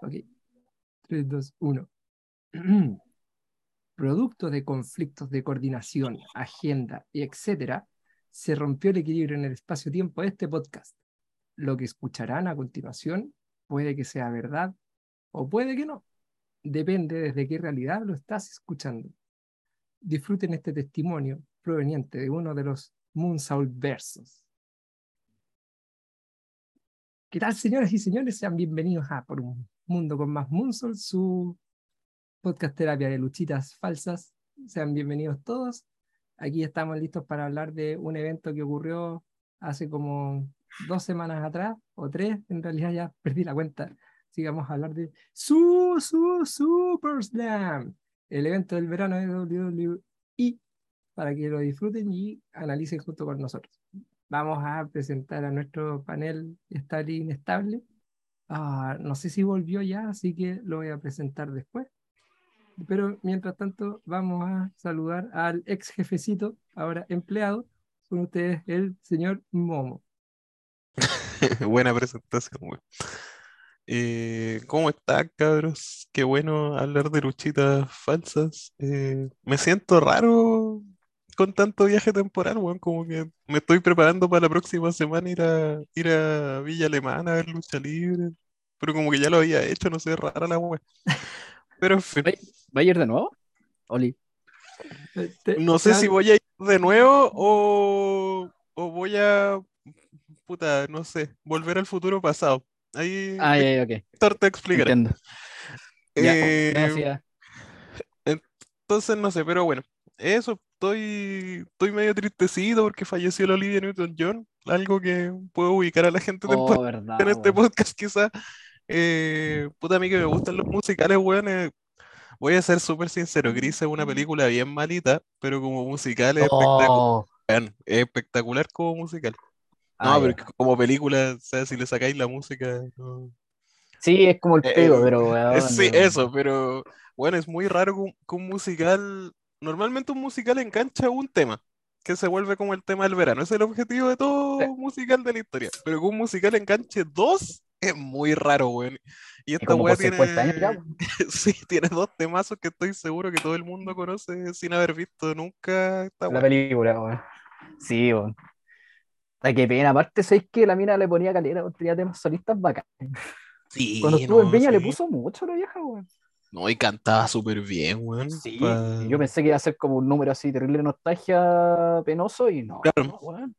Ok. 3, 2, 1. Producto de conflictos de coordinación, agenda y etcétera, se rompió el equilibrio en el espacio-tiempo de este podcast. Lo que escucharán a continuación puede que sea verdad o puede que no. Depende desde qué realidad lo estás escuchando. Disfruten este testimonio proveniente de uno de los Moonsault versos. ¿Qué tal, señoras y señores? Sean bienvenidos a Por un Mundo con Más Moonsault, su podcast terapia de luchitas falsas. Sean bienvenidos todos. Aquí estamos listos para hablar de un evento que ocurrió hace como dos semanas atrás, o tres, en realidad ya perdí la cuenta. Sigamos a hablar de Su, Su, Super Slam, el evento del verano de WWE, para que lo disfruten y analicen junto con nosotros. Vamos a presentar a nuestro panel estable inestable. Ah, no sé si volvió ya, así que lo voy a presentar después. Pero mientras tanto, vamos a saludar al ex jefecito, ahora empleado, con ustedes, el señor Momo. Buena presentación, güey. Eh, ¿cómo están, cabros? Qué bueno hablar de luchitas falsas. Eh, me siento raro con tanto viaje temporal, weón. Como que me estoy preparando para la próxima semana ir a, ir a Villa Alemana a ver lucha libre. Pero como que ya lo había hecho, no sé, rara la weón. Pero en fin. ¿Va a ir de nuevo? Oli. No sé si voy a ir de nuevo o, o voy a, puta, no sé, volver al futuro pasado. Ahí Ah, ya, ya, ok. Víctor te explicará. Entiendo. Ya, Eh, gracias. entonces, no sé, pero bueno, eso, estoy, estoy medio tristecido porque falleció la Olivia Newton-John, algo que puedo ubicar a la gente Oh, verdad, en este weón. podcast quizás. Eh, puta, a mí que me gustan los musicales, weón, eh, voy a ser súper sincero, Gris es una película bien malita, pero como musical es espectacular, Oh, es espectacular como musical. No, ah, pero ya. que como película, o sea, si le sacáis la música, no. Sí, es como el Eh, pego, pero weón, sí, no. eso, pero bueno, es muy raro que un musical, normalmente un musical engancha un tema, que se vuelve como el tema del verano, ese es el objetivo de todo Sí. musical de la historia, pero que un musical enganche dos es muy raro, weón. Y esta weá por 50 años ya, tiene, sí, tiene dos temazos que estoy seguro que todo el mundo conoce sin haber visto nunca esta la película, weón. Sí, weón. Ay, qué pena. Aparte, ¿sabéis que la mina le ponía calera? Tenía temas solistas bacán. Sí, Cuando estuvo en no, Viña le sí. puso mucho la vieja, weón. No, y cantaba súper bien, weón. Sí, pa- yo pensé que iba a ser como un número así terrible de nostalgia penoso y no, Claro. no, weón.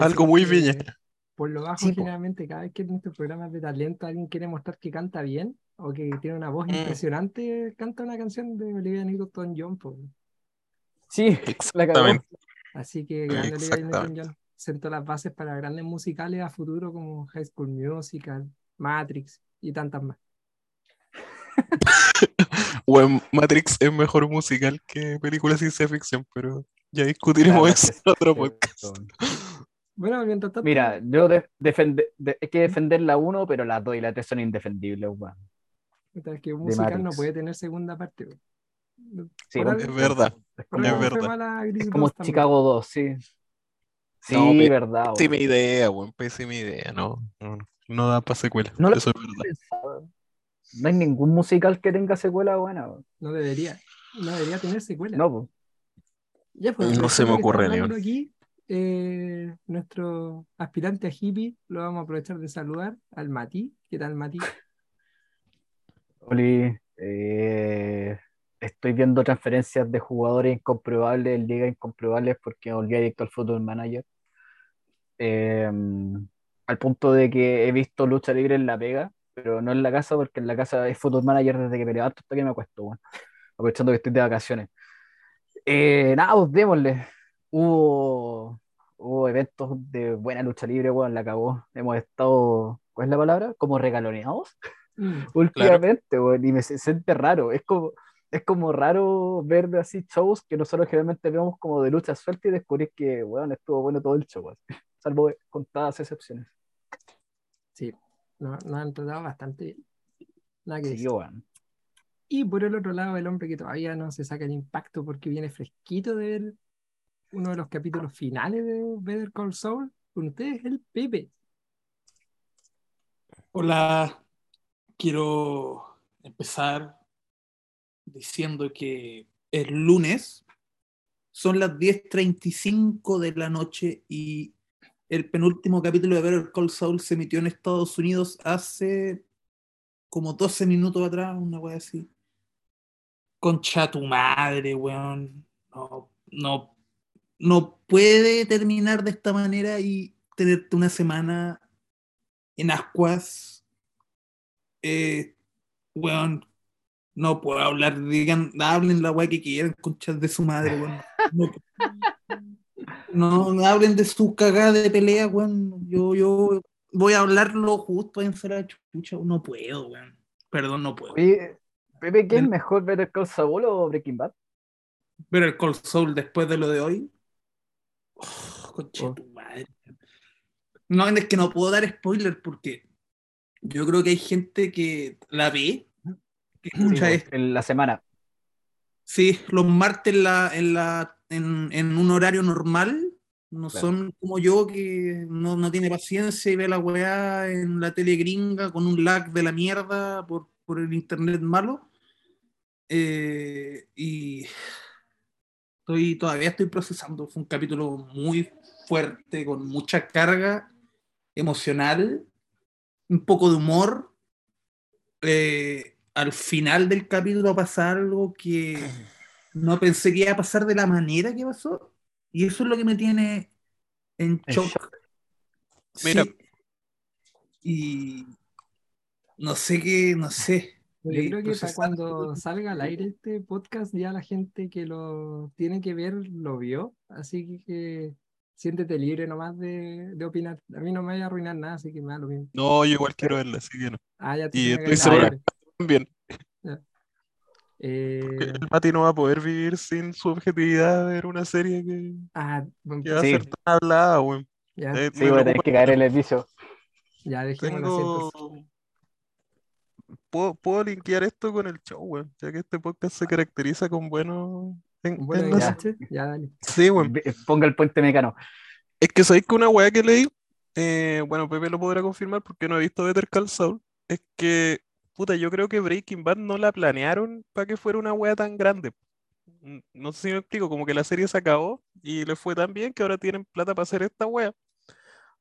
Algo muy Viña. Por lo bajo, Sí, po. generalmente, cada vez que en estos programas de talento alguien quiere mostrar que canta bien o que tiene una voz Mm. impresionante, canta una canción de Olivia Newton-John. po. Sí, la. Exactamente. Así que grande Olivia Exactamente. Newton-John sentó las bases para grandes musicales a futuro como High School Musical, Matrix y tantas más. Weón, Matrix es mejor musical que película de ciencia ficción, pero ya discutiremos eso en otro podcast. Bueno, mientras tanto, Mira, yo de, defende- de- hay que defender la 1, pero las 2 y la 3 son indefendibles, weón. mientras que un musical no puede tener segunda parte. Sí, Es verdad. Es Es verdad. es como 2 también. Chicago 2, sí. Sí, No, verdad. Pésima idea, weón, pésima idea, no, no, no da para secuela, No eso es verdad. Pensaba. No hay ningún musical que tenga secuela buena, weón. No debería. No debería tener secuela. No, pues. Ya, pues, No se me ocurre ni aquí, eh, nuestro aspirante a hippie, lo vamos a aprovechar de saludar al Mati. ¿Qué tal, Mati? Oli, eh, estoy viendo transferencias de jugadores incomprobables, en ligas incomprobables, porque volví adicto al Football Manager. Eh, al punto de que he visto lucha libre en la pega, pero no en la casa, porque en la casa es Football Manager desde que me levanto hasta que me acuesto, weón. Aprovechando que estoy de vacaciones. Eh, nada, pues démosle. Hubo, hubo eventos de buena lucha libre, weón, la acabó. Hemos estado, ¿cuál es la palabra? Como regaloneados Mm, últimamente, weón, y me siente raro. Es como, es como raro ver así shows que nosotros generalmente vemos como de lucha suelta y descubrir que, weón, estuvo bueno todo el show, salvo contadas excepciones. sí, nos, nos han tratado bastante bien. Nada que Sí, decir. Y por el otro lado, el hombre que todavía no se saca el impacto porque viene fresquito de ver uno de los capítulos finales de Better Call Saul, con ustedes, el Pepe. Hola. quiero empezar diciendo que el lunes son las 10.35 de la noche y el penúltimo capítulo de Better Call Saul se emitió en Estados Unidos hace como 12 minutos atrás, una wea así. Concha tu madre, weón. No, no, no puede terminar de esta manera y tenerte una semana en ascuas. Eh, weón, no puedo hablar, digan, hablen la weá que quieran, conchas de su madre, weón. No, no, hablen de su cagada de pelea, weón. Yo, yo voy a hablarlo justo en la chucha. No puedo, weón. Perdón, no puedo. Oye, Pepe, ¿qué es mejor, Better Call Saul o Breaking Bad? Better Call Saul después de lo de hoy. Oh, concha Oh. tu madre. No, es que no puedo dar spoiler porque yo creo que hay gente que la ve, que escucha pues, esto. en la semana. Sí, los martes en, la, en, la, en, en un horario normal no Claro. son como yo que no, no tiene paciencia y ve la weá en la tele gringa con un lag de la mierda por, por el internet malo. Eh, y estoy, todavía estoy procesando. Fue un capítulo muy fuerte, con mucha carga emocional, un poco de humor. Eh, al final del capítulo pasa algo que no pensé que iba a pasar de la manera que pasó. Y eso es lo que me tiene en shock. shock. Mira. Sí. Y no sé qué, no sé. Yo creo que para procesando. cuando salga al aire este podcast, ya la gente que lo tiene que ver lo vio. Así que, siéntete libre nomás de, de opinar. A mí no me vaya a arruinar nada, así que me da lo mismo. No, yo igual quiero verla, así que no. Ah, ya te Y estoy seguro- agradecer. Eh, el Mati no va a poder vivir sin su objetividad de ver una serie que, ah, bueno, que va a Sí. ser tan hablada, weón. ya, Eh, Sí, voy a tener que caer en el vicio. ya Tengo. Puedo, puedo linkear esto con el show, weón, ya que este podcast se caracteriza con buenos. en- Un buen en las- enganche, ya dale. Sí, weón. Ve- Ponga el puente mecano. Es que sabéis que una weá que leí, eh, bueno, Pepe lo podrá confirmar porque no he visto Better Call Saul, es que, puta, yo creo que Breaking Bad no la planearon para que fuera una weá tan grande. Mm, No sé si me explico, como que la serie se acabó y le fue tan bien que ahora tienen plata para hacer esta weá.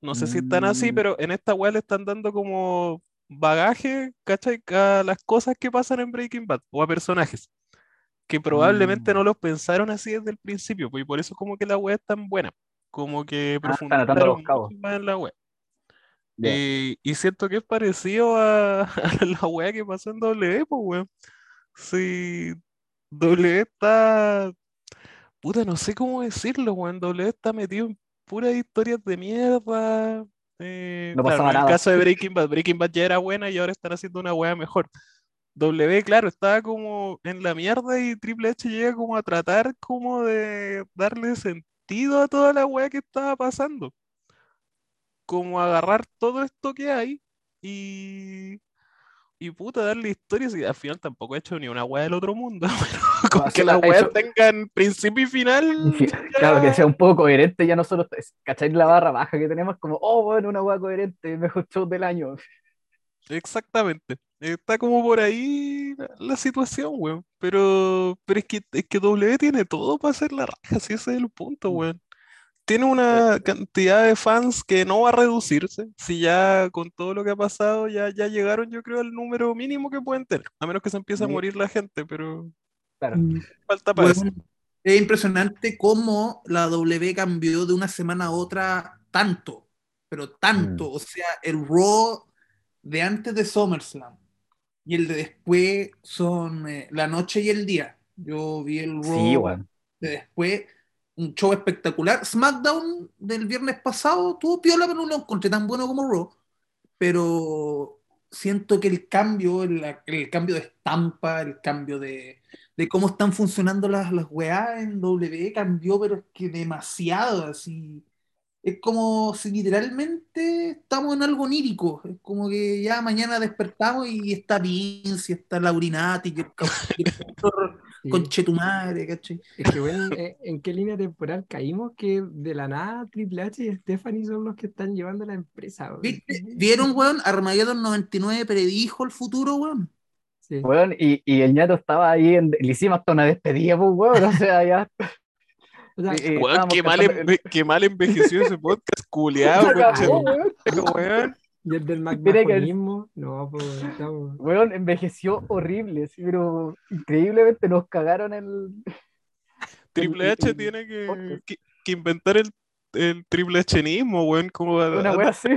No sé si están así, Mm. pero en esta weá le están dando como bagaje, ¿cachai? A las cosas que pasan en Breaking Bad o a personajes que probablemente Mm. no los pensaron así desde el principio, pues, y por eso como que la weá es tan buena, como que Ah, están atando profundizaron los cabos. mucho más en la weá. Y, y siento que es parecido a, a la weá que pasó en W, pues weón. Sí, W está, puta, no sé cómo decirlo, weón. W está metido en puras historias de mierda. Eh, No claro, pasaba en el caso de Breaking Bad, Breaking Bad ya era buena y ahora están haciendo una weá mejor. W, claro, estaba como en la mierda y Triple H llega como a tratar como de darle sentido a toda la weá que estaba pasando. Como agarrar todo esto que hay y, y puta, darle historias y al final tampoco he hecho ni una weá del otro mundo, pero con No, que sí, las weas hecho- tengan principio y final. Claro, que sea un poco coherente, ya no solo, ¿cachai? La barra baja que tenemos, como, oh, bueno, una hueá coherente, mejor show del año. Exactamente. Está como por ahí la, la situación, weón. Pero, pero es que, es que W tiene todo para hacer la raja, si ese es el punto, Mm. weón. Tiene una cantidad de fans que no va a reducirse. Si ya con todo lo que ha pasado, ya, ya llegaron, yo creo, al número mínimo que pueden tener. A menos que se empiece a morir la gente, pero Claro. Mm, falta para eso. Es impresionante cómo la W cambió de una semana a otra tanto, pero tanto. O sea, el Raw de antes de SummerSlam y el de después son eh, la noche y el día. Yo vi el Raw Sí, de después, un show espectacular. SmackDown del viernes pasado tuvo piola, pero no lo encontré tan bueno como Raw. Pero siento que el cambio, el, el cambio de estampa, el cambio de, de cómo están funcionando las, las en W cambió, pero es que demasiado, así. es como si literalmente estamos en algo onírico. Es como que ya mañana despertamos y está Vince, y está Laurinati, que el, y el doctor Sí. Conchetumare, ¿cachai? Es que bueno, eh, ¿en qué línea temporal caímos? Que de la nada Triple H y Stephanie son los que están llevando la empresa. weón. ¿Viste? ¿Vieron, weón? Armageddon 99 predijo el futuro, weón. Sí. Weón, y, y el ñato estaba ahí, en, le hicimos hasta una despedida, pues, weón, o sea, ya. O sea, Weón, qué mal, enve- qué mal envejeció ese podcast, culiado, weón. Y el del McMahonismo, no, pues estamos. Weón, envejeció horrible, sí, pero increíblemente nos cagaron el. Triple el- H el tiene que, que, que inventar el, el triple Hnismo, weón, como Una a- wea así.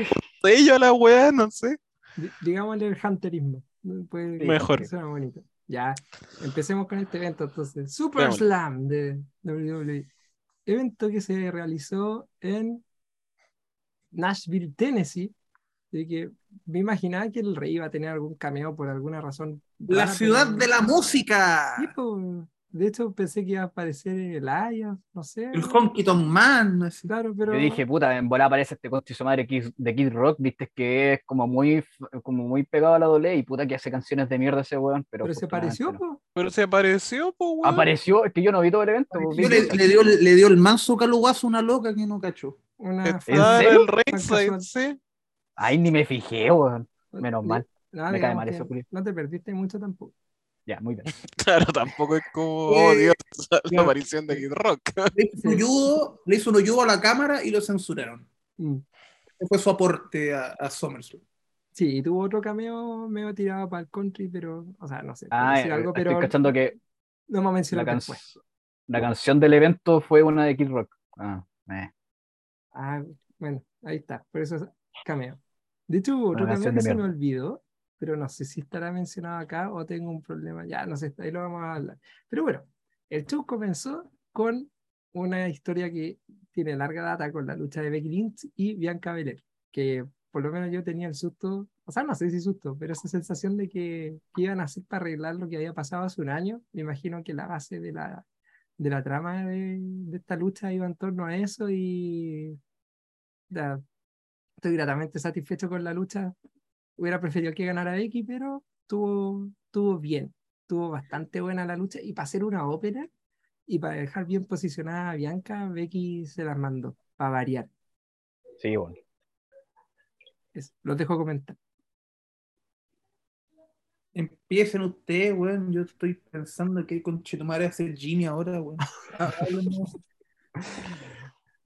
sello a la weá, no sé. Di- Digámosle el hunterismo. Mejor. que suena bonito. Ya, empecemos con este evento entonces. Super. Slam de WWE. Evento que se realizó en Nashville, Tennessee. De que me imaginaba que el rey iba a tener algún cameo por alguna razón. La rara, ciudad pero- de la música. Sí, po. De hecho, pensé que iba a aparecer el Elias, no sé. El Honky Tonk Man. así. Claro, pero. Yo dije, puta, en bola aparece este conche su madre de Kid Rock, viste que es como muy, como muy pegado a la doble y puta que hace canciones de mierda ese weón, pero. pero se afortunadamente pareció, no. po. Pero se apareció, po, weón. Apareció, es que yo no vi todo el evento. pues, Yo le, le dio, le dio el manso calugazo a una loca que no cachó. Una el ringside, casual. sí. Ay, ni me fijé, weón. Menos Le- mal. no, Me cae mal eso, Julio. No te perdiste mucho tampoco. Ya, muy bien. Claro, tampoco es como, Eh, oh Dios, la ya. aparición de Kid Rock. Le hizo, un le hizo un a la cámara y lo censuraron. Mm. Ese fue su aporte a, a SummerSlam. Sí, y tuvo otro cameo medio tirado para el country, pero, o sea, no sé, Ah, decir algo, estoy pero cachando que no me la, mencionó can- después. la canción del evento fue una de Kid Rock. Ah, eh. Ah, bueno, ahí está, por eso es cameo. De hecho, hubo otro canción que se me olvidó, pero no sé si estará mencionado acá o tengo un problema. Ya, no sé, ahí lo vamos a hablar. Pero bueno, el show comenzó con una historia que tiene larga data con la lucha de Becky Lynch y Bianca Belair, que por lo menos yo tenía el susto, o sea, no sé si susto, pero esa sensación de que, que iban a hacer para arreglar lo que había pasado hace un año. Me imagino que la base de la, de la trama de, de esta lucha iba en torno a eso y ya, estoy gratamente satisfecho con la lucha. Hubiera preferido que ganara Becky, pero tuvo, tuvo bien, tuvo bastante buena la lucha y para hacer una ópera y para dejar bien posicionada a Bianca, Becky se las mandó, para variar. Sí, bueno. Eso, los dejo comentar. Empiecen ustedes, weón. Yo estoy pensando que con Chetumare hacer Jimmy ahora, weón.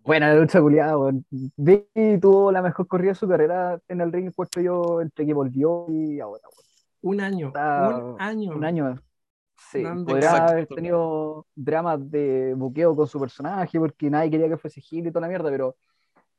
Buena lucha culiada, weón. Becky tuvo la mejor corrida de su carrera en el ring, puesto yo entre que volvió y ahora, weón. Un año, Está un año. Un año. Sí, podría Exacto. haber tenido dramas de buqueo con su personaje, porque nadie quería que fuese Gil y toda la mierda, pero,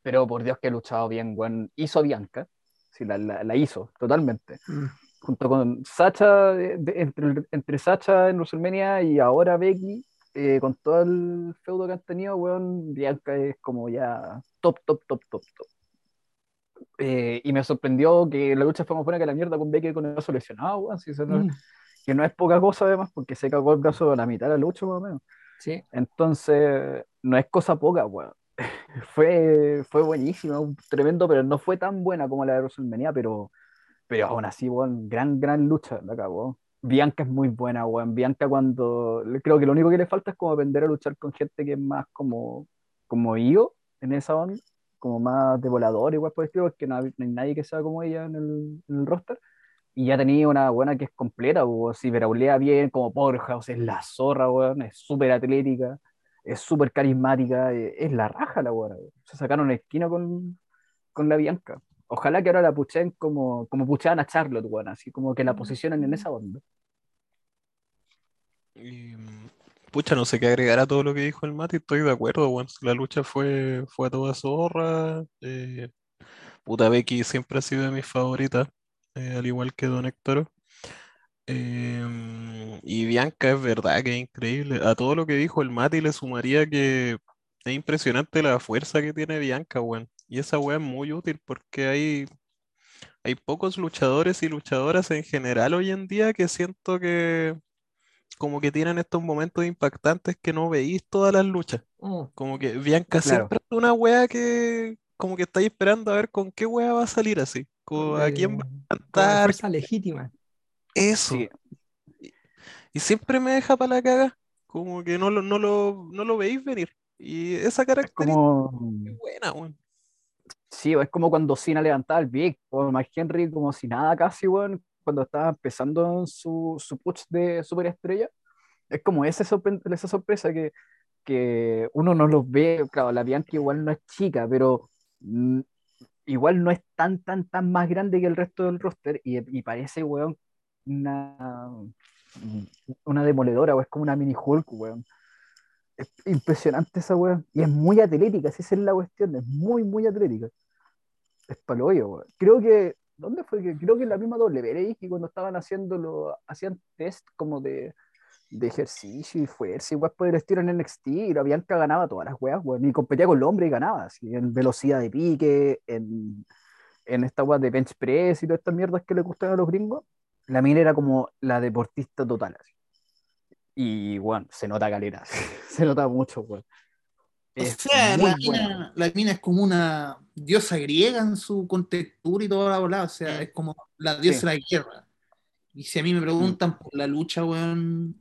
pero por Dios que ha luchado bien, weón. Hizo a Bianca, sí, la, la- la hizo, totalmente. Mm. Junto con Sacha, de- de- entre, entre Sacha en WrestleMania y ahora Becky, eh, con todo el feudo que han tenido, weón, Bianca es como ya top, top, top, top, top. Eh, y me sorprendió que la lucha fue más buena que la mierda con Becky con el brazo lesionado, weón. si eso no- Mm. que no es poca cosa además, porque se cagó el brazo a la mitad de la lucha, más o menos. Sí, Entonces, no es cosa poca, weón. Fue, fue buenísima, tremendo, pero no fue tan buena como la de WrestleMania, pero, pero aún así, weón, gran, gran lucha la acabó. Bianca es muy buena, weón. Bianca cuando, creo que lo único que le falta es como aprender a luchar con gente que es más como, como yo en esa onda, como más de volador, igual por el porque no no hay nadie que sea como ella en el, en el roster. Y ya tenía una buena que es completa, weón. Si veraulea bien, como Powerhouse, es la zorra, weón. Es súper atlética, es súper carismática, eh, es la raja la weón. Se sacaron esquina con, con la Bianca. Ojalá que ahora la puchen como, como puchean a Charlotte, weón. Así como que la posicionan en esa onda. Y, mm, pucha, no sé qué agregar a todo lo que dijo el Mati, estoy de acuerdo, weón. La lucha fue, fue a toda zorra. eh, puta Becky siempre ha sido de mis favoritas, eh, al igual que Don Héctor. Em, y Bianca es verdad que es increíble. A todo lo que dijo el Mati le sumaría que es impresionante la fuerza que tiene Bianca, weón. Y esa weá es muy útil porque hay, hay pocos luchadores y luchadoras en general hoy en día que siento que como que tienen estos momentos impactantes que no veís todas las luchas. Mm. Como que Bianca Claro. siempre es una wea que como que estáis esperando a ver con qué wea va a salir así. Como a quién va a cantar, fuerza legítima. eso. Sí, Y siempre me deja para la caga. Como que no lo, no lo, no lo veis venir. Y esa es característica como, es buena, weón. Sí, es como cuando Cena levantaba el Big, o Mark Henry como si nada casi, weón, cuando estaba empezando su, su push de superestrella. Es como esa, sorpre- esa sorpresa que, que uno no los ve, claro, la Bianca igual no es chica, pero mm, igual no es tan, tan, tan más grande que el resto del roster y, y parece, weón, una, una demoledora, o es como una mini Hulk, weón. Es impresionante esa weón. Y es muy atlética, si esa es la cuestión, es muy, muy atlética. Es palo hoyo, weón. Creo que, ¿dónde fue? Creo que en la misma WWE, que cuando estaban haciéndolo, hacían test como de, de ejercicio y fuerza, igual por el estilo en NXT, y la Bianca ganaba todas las weas, weón, y competía con el hombre y ganaba, así, en velocidad de pique, en, en esta wea de bench press y todas estas mierdas que le gustan a los gringos, la mina era como la deportista total, así. Y, bueno, se nota calera, se nota mucho, weón. O sea, la mina, la mina es como una diosa griega en su contextura y toda la bola. O sea, es como la diosa de la guerra. Y si a mí me preguntan por la lucha, weón,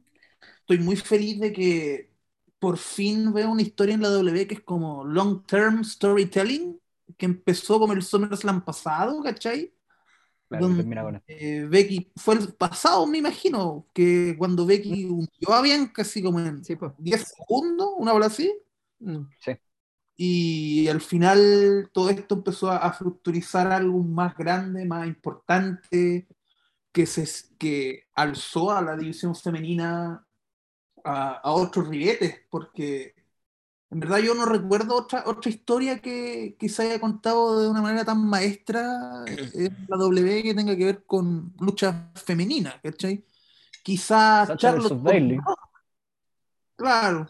estoy muy feliz de que por fin veo una historia en la W que es como long term storytelling, que empezó como el SummerSlam pasado, ¿cachai? Claro, donde, termina con esto. eh, Becky, fue el pasado, me imagino, que cuando Becky hundió a Bianca así como en Sí, pues. 10 segundos, una bola así. Mm. Y al final todo esto empezó a, a fructurizar algo más grande, más importante, que, se, que alzó a la división femenina a, a otros ribetes, porque en verdad yo no recuerdo otra, otra historia que, que se haya contado de una manera tan maestra en la W que tenga que ver con lucha femenina, ¿cachai? Quizás Sacha Charlotte. Rosa, Claro.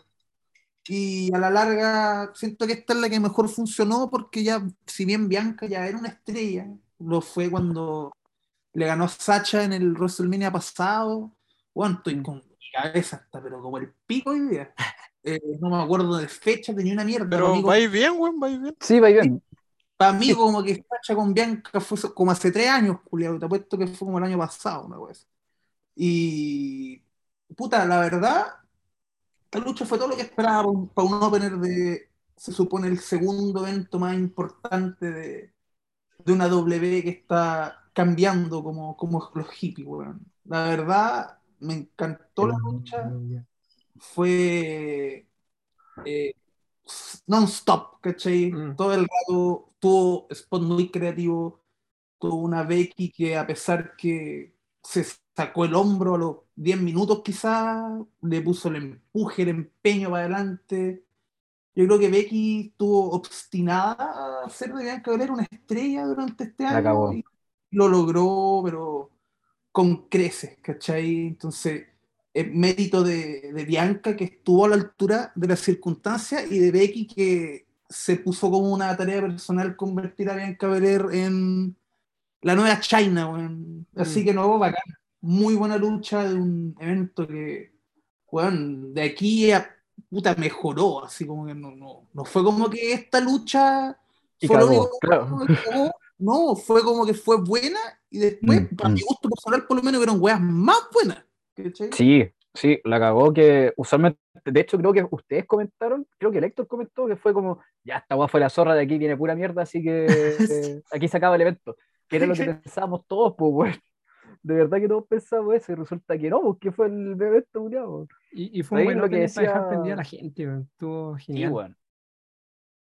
Y a la larga siento que esta es la que mejor funcionó porque ya, si bien Bianca ya era una estrella, lo fue cuando le ganó a Sacha en el WrestleMania pasado. Bueno, estoy Mm. con mi cabeza hasta, pero como el pico hoy día. Eh, no me acuerdo de fecha, tenía una mierda. Pero vais bien, weón, vais bien. Sí, va bien. para mí como que Sacha con Bianca fue como hace tres años, Julián. Te apuesto que fue como el año pasado, una vez. Y puta, la verdad, esta lucha fue todo lo que esperaba para un, para un opener de, se supone, el segundo evento más importante de, de una W que está cambiando como, como los hippies, weón. La verdad, me encantó la lucha, fue eh, non-stop, ¿cachai? Mm. Todo el rato tuvo spot muy creativo, tuvo una Becky que a pesar que se sacó el hombro a los 10 minutos quizás, le puso el empuje, el empeño para adelante. Yo creo que Becky estuvo obstinada a hacer de Bianca Belair una estrella durante este año y lo logró, pero con creces, ¿cachai? Entonces, es mérito de, de Bianca que estuvo a la altura de las circunstancias y de Becky que se puso como una tarea personal convertir a Bianca Belair en la nueva China. Así Mm. que no, bacán. Muy buena lucha de un evento que, weón, de aquí a puta mejoró, así como que no, no, no fue como que esta lucha Y fue lo claro. No, fue como que fue buena y después, Mm, para mm. mi gusto personal, por lo menos hubieron weas más buenas. ¿Cachai? Sí, sí, la cagó que usualmente, de hecho creo que ustedes comentaron, creo que el Héctor comentó que fue como, ya esta weá fue la zorra de aquí, viene pura mierda, así que eh, aquí se acaba el evento. Que era lo que pensábamos todos, pues, weón. De verdad que todos pensamos eso y resulta que no, porque fue el evento, culiao. Y, y fue un buen lo que decía- prendida a la gente. Estuvo Sí, genial. weón.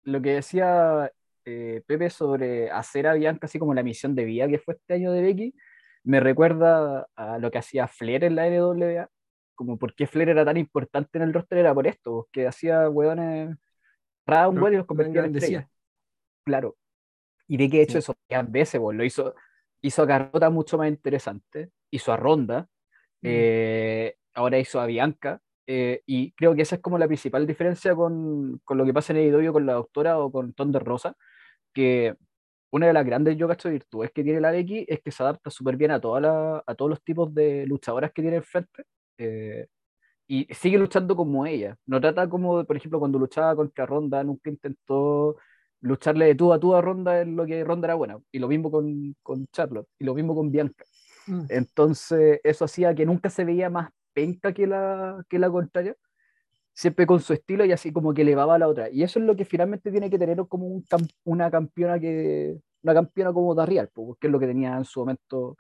Lo que decía eh, Pepe sobre hacer a Bianca así como la misión de vida que fue este año de Becky, me recuerda a lo que hacía Flair en la NWA, como por qué Flair era tan importante en el roster era por esto, porque hacía weones round Pero y los convertía en estrellas. Claro. Y de que de hecho Sí. eso varias veces, pues, lo hizo, hizo a Carlota mucho más interesante, hizo a Ronda, Mm. eh, ahora hizo a Bianca, eh, y creo que esa es como la principal diferencia con, con lo que pasa en AEW con la doctora o con Thunder Rosa, que una de las grandes yo cacho virtudes que tiene la Becky es que se adapta súper bien a, toda la- a todos los tipos de luchadoras que tiene enfrente. Eh, y sigue luchando como ella. No trata como, por ejemplo, cuando luchaba contra Ronda, nunca intentó lucharle de tú a tú a Ronda en lo que Ronda era buena. Y lo mismo con, con Charlotte, y lo mismo con Bianca. Mm. Entonces, eso hacía que nunca se veía más penca que la, que la contraria, siempre con su estilo y así como que elevaba a la otra. Y eso es lo que finalmente tiene que tener como un una campeona que una campeona como Darrial, porque es lo que tenía en su momento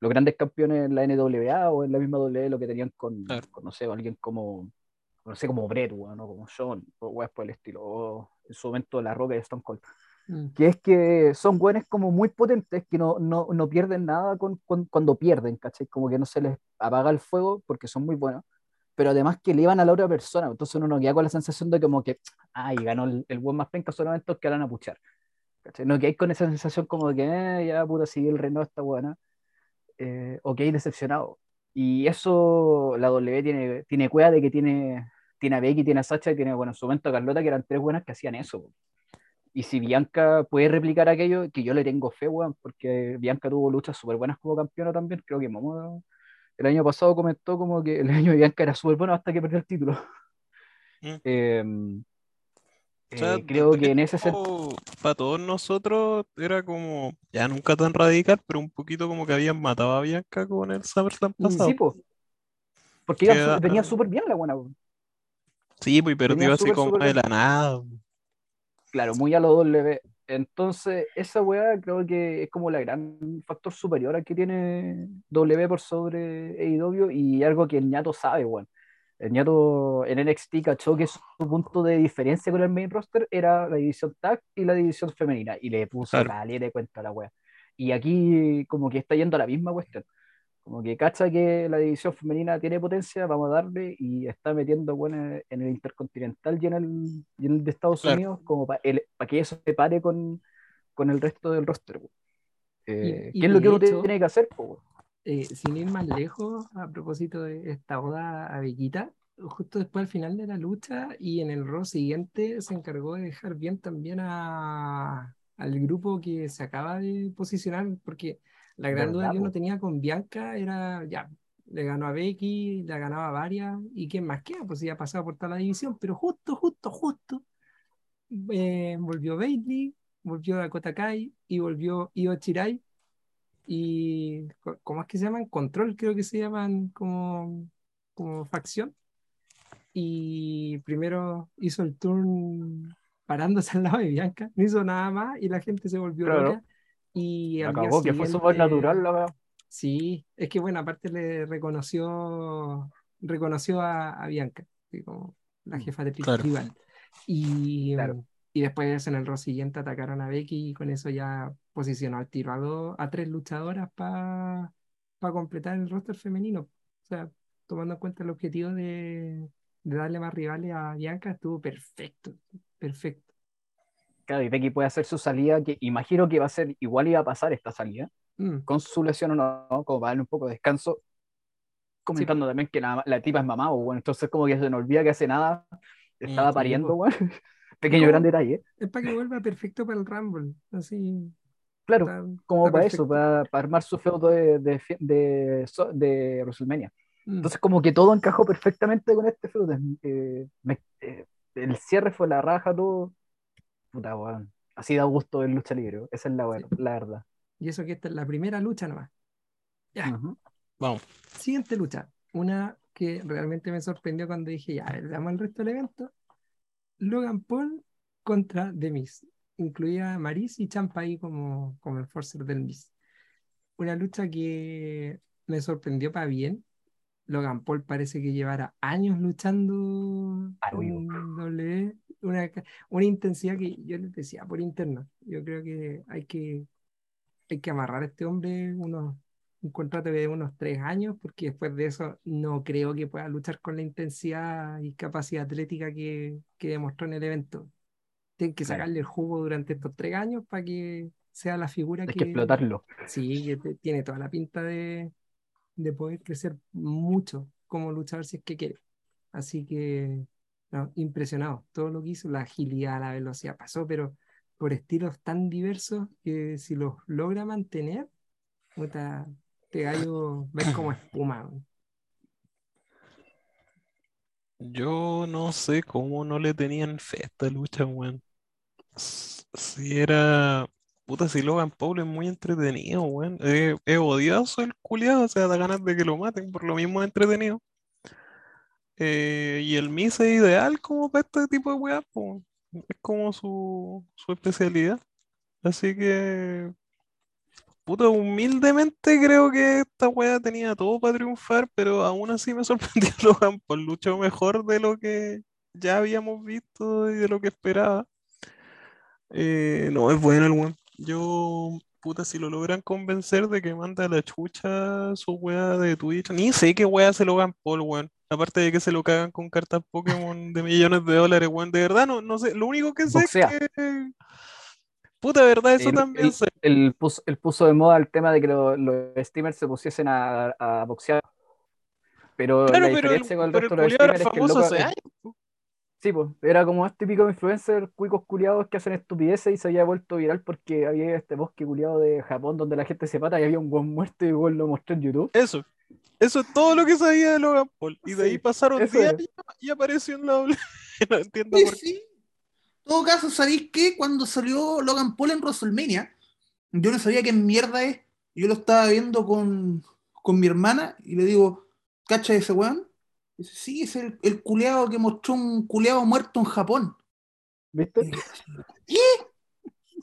los grandes campeones en la NWA o en la misma W, lo que tenían con, Claro. con, no sé, alguien como, no sé, como Bret, weón, o como o weas por el estilo, o en su momento La Roca de Stone Cold Mm. que es que son buenos como muy potentes que no, no, no pierden nada con, con- cuando pierden, ¿cachai? Como que no se les apaga el fuego porque son muy buenos, pero además que elevan a la otra persona, entonces uno no queda con la sensación de como que, ay, ganó el, el buen más penca solamente los que van a puchar. No que hay con esa sensación como de que, eh, ya puta, sí, el reno está buena, eh, o que hay decepcionado. Y eso la W tiene, tiene cueva de que tiene, tiene a Becky, tiene a Sacha y tiene, bueno, en su momento a Carlota, que eran tres buenas que hacían eso. Y si Bianca puede replicar aquello, que yo le tengo fe, weón, porque Bianca tuvo luchas súper buenas como campeona también. Creo que Momo el año pasado comentó como que el año de Bianca era súper bueno hasta que perdió el título. Mm. Eh, O sea, eh, creo que en ese sentido. para todos nosotros era como, ya nunca tan radical, pero un poquito como que habían matado a Bianca con el SummerSlam Mm, pasado. Sí, po. Porque iba Queda- venía súper bien la buena. po. Sí, pues y perdió Venía así como de la nada. Claro, muy a lo W. Entonces, esa weá creo que es como la gran factor superior al que tiene W por sobre AEW y algo que el ñato sabe, weón. El ñato en NXT cachó que su punto de diferencia con el main roster era la división tag y la división femenina y le puso Claro. caleta de cuenta a la weá. Y aquí como que está yendo a la misma cuestión. Como que cacha que la división femenina tiene potencia, vamos a darle y está metiendo bueno, en el Intercontinental y en el, y en el de Estados Claro. Unidos como para que eso se pare con, con el resto del roster. Eh, Y- y ¿Qué es lo que uno hecho- tiene que hacer? po? Eh, sin ir más lejos, a propósito de esta oda a Bellita, justo después al final de la lucha y en el Raw siguiente se encargó de dejar bien también a, al grupo que se acaba de posicionar, porque la gran duda ¿Verdad, que uno tenía con Bianca era, ya, le ganó a Becky, le ganaba a varias, y quién más queda, pues ya ha pasado por toda la división, pero justo, justo, justo, eh, volvió Bailey, volvió Dakota Kai y volvió Io Shirai y ¿cómo es que se llaman? Control, creo que se llaman como, como facción. Y primero hizo el turn parándose al lado de Bianca, no hizo nada más y la gente se volvió Claro. loca. Y cagó, que fue súper natural la weá. Sí, es que bueno, aparte le reconoció, reconoció a, a Bianca, como la Mm, jefa de tri- claro. Y, Claro. y después en el Raw siguiente atacaron a Becky y con eso ya posicionó al tiro a, dos- a tres luchadoras para completar el roster femenino. O sea, tomando en cuenta el objetivo de, de darle más rivales a Bianca, estuvo perfecto, perfecto. Claro, y Becky puede hacer su salida, que imagino que va a ser, igual iba a pasar esta salida, Mm, con su lesión o no, como para darle un poco de descanso. Comentando también que la, la tipa es mamá, pues, bueno, entonces como que se nos olvida que hace nada estaba Mm, sí, pariendo, weón. Pequeño ¿Cómo? gran detalle. Es para que vuelva perfecto para el Rumble. Así, Claro, está- como está para eso, perfecto. para, para armar su feudo de, de, de, de WrestleMania. Mm. Entonces, como que todo encajó perfectamente con este feudo. Eh, eh, el cierre fue la raja, todo. Puta, weón. Así da gusto en lucha libre. Esa es la, weón, la verdad. Y eso que esta es la primera lucha nomás. Ya. Vamos. Siguiente lucha. Una que realmente me sorprendió cuando dije, ya, ver, veamos el resto del evento. Logan Paul contra The Miz. Incluía a Maris y Champa ahí como, como el forcer del Miz. Una lucha que me sorprendió para bien. Logan Paul parece que llevara años luchando Ah, uy, en W. Una, una intensidad que yo les decía por interno. Yo creo que hay que, hay que amarrar a este hombre unos, un contrato de unos tres años, porque después de eso no creo que pueda luchar con la intensidad y capacidad atlética que, que demostró en el evento. Tienen que Claro. sacarle el jugo durante estos tres años para que sea la figura Hay que, que explotarlo. Sí, que tiene toda la pinta de, de poder crecer mucho como luchador si es que quiere. Así que, impresionado. Todo lo que hizo, la agilidad, la velocidad, pasó, pero por estilos tan diversos que si los logra mantener, puta, este gallo ves como espuma. Yo no sé cómo no le tenían fe a esta lucha, weón. Si era. Puta, si Logan Paul es muy entretenido, weón. Es, es odioso el culiado, o sea, da ganas de que lo maten, por lo mismo entretenido. Eh, y el Miz es ideal como para este tipo de weas, po. Es como su, su especialidad. Así que, puta, humildemente creo que esta wea tenía todo para triunfar, pero aún así me sorprendió Logan Paul. Luchó mejor de lo que ya habíamos visto y de lo que esperaba. Eh, no, es bueno el weón. Yo, puta, si lo logran convencer de que manda a la chucha su wea de Twitch, ni sé qué wea se Logan Paul, weón. Aparte de que se lo cagan con cartas Pokémon de millones de dólares, weón. De verdad, no, no sé. Lo único que sé es que. Puta, de verdad, eso también él- sé. él puso, de moda el tema de que lo- los streamers se pusiesen a, a boxear. Pero Claro, la pero el, diferencia con el el resto de los streamers es que el loco hace años. Sí, pues, era como este típico influencer, cuicos culiados que hacen estupideces y se había vuelto viral porque había este bosque culiado de Japón donde la gente se mata y había un buen muerto y igual lo mostró en YouTube. Eso. Eso es todo lo que sabía de Logan Paul. Y de ahí pasaron eso 10 era. años y apareció en la doble. No entiendo Sí, por qué. sí. En todo caso, ¿sabéis qué? Cuando salió Logan Paul en WrestleMania, yo no sabía qué mierda es. Yo lo estaba viendo con, con mi hermana y le digo, ¿cacha ese weón? Dice, sí, es el, el culeado que mostró un culeado muerto en Japón. ¿Viste? ¿Qué?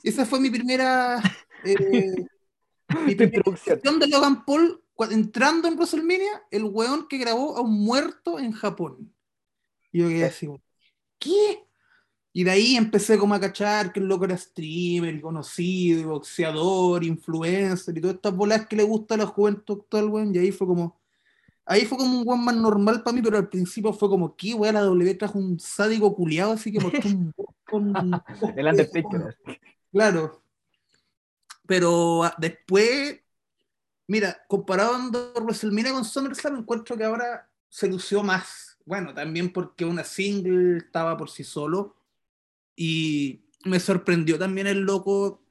Esa fue mi primera, eh, mi primera Introducción. de Logan Paul entrando en WrestleMania, el weón que grabó a un muerto en Japón. Y yo quedé así, ¿qué? Y de ahí empecé como a cachar que el loco era streamer, conocido, boxeador, influencer, y todas estas bolas que le gusta a la juventud actual, weón. Y ahí fue como, ahí fue como un weón más normal para mí, pero al principio fue como, ¿qué, weón? La W trajo un sádico culiado, así que mostró un con El Undertaker. Claro. Pero ah, después, mira, comparando WrestleMania con SummerSlam, encuentro que ahora se lució más. Bueno, también porque una single estaba por sí solo. Y me sorprendió también el loco,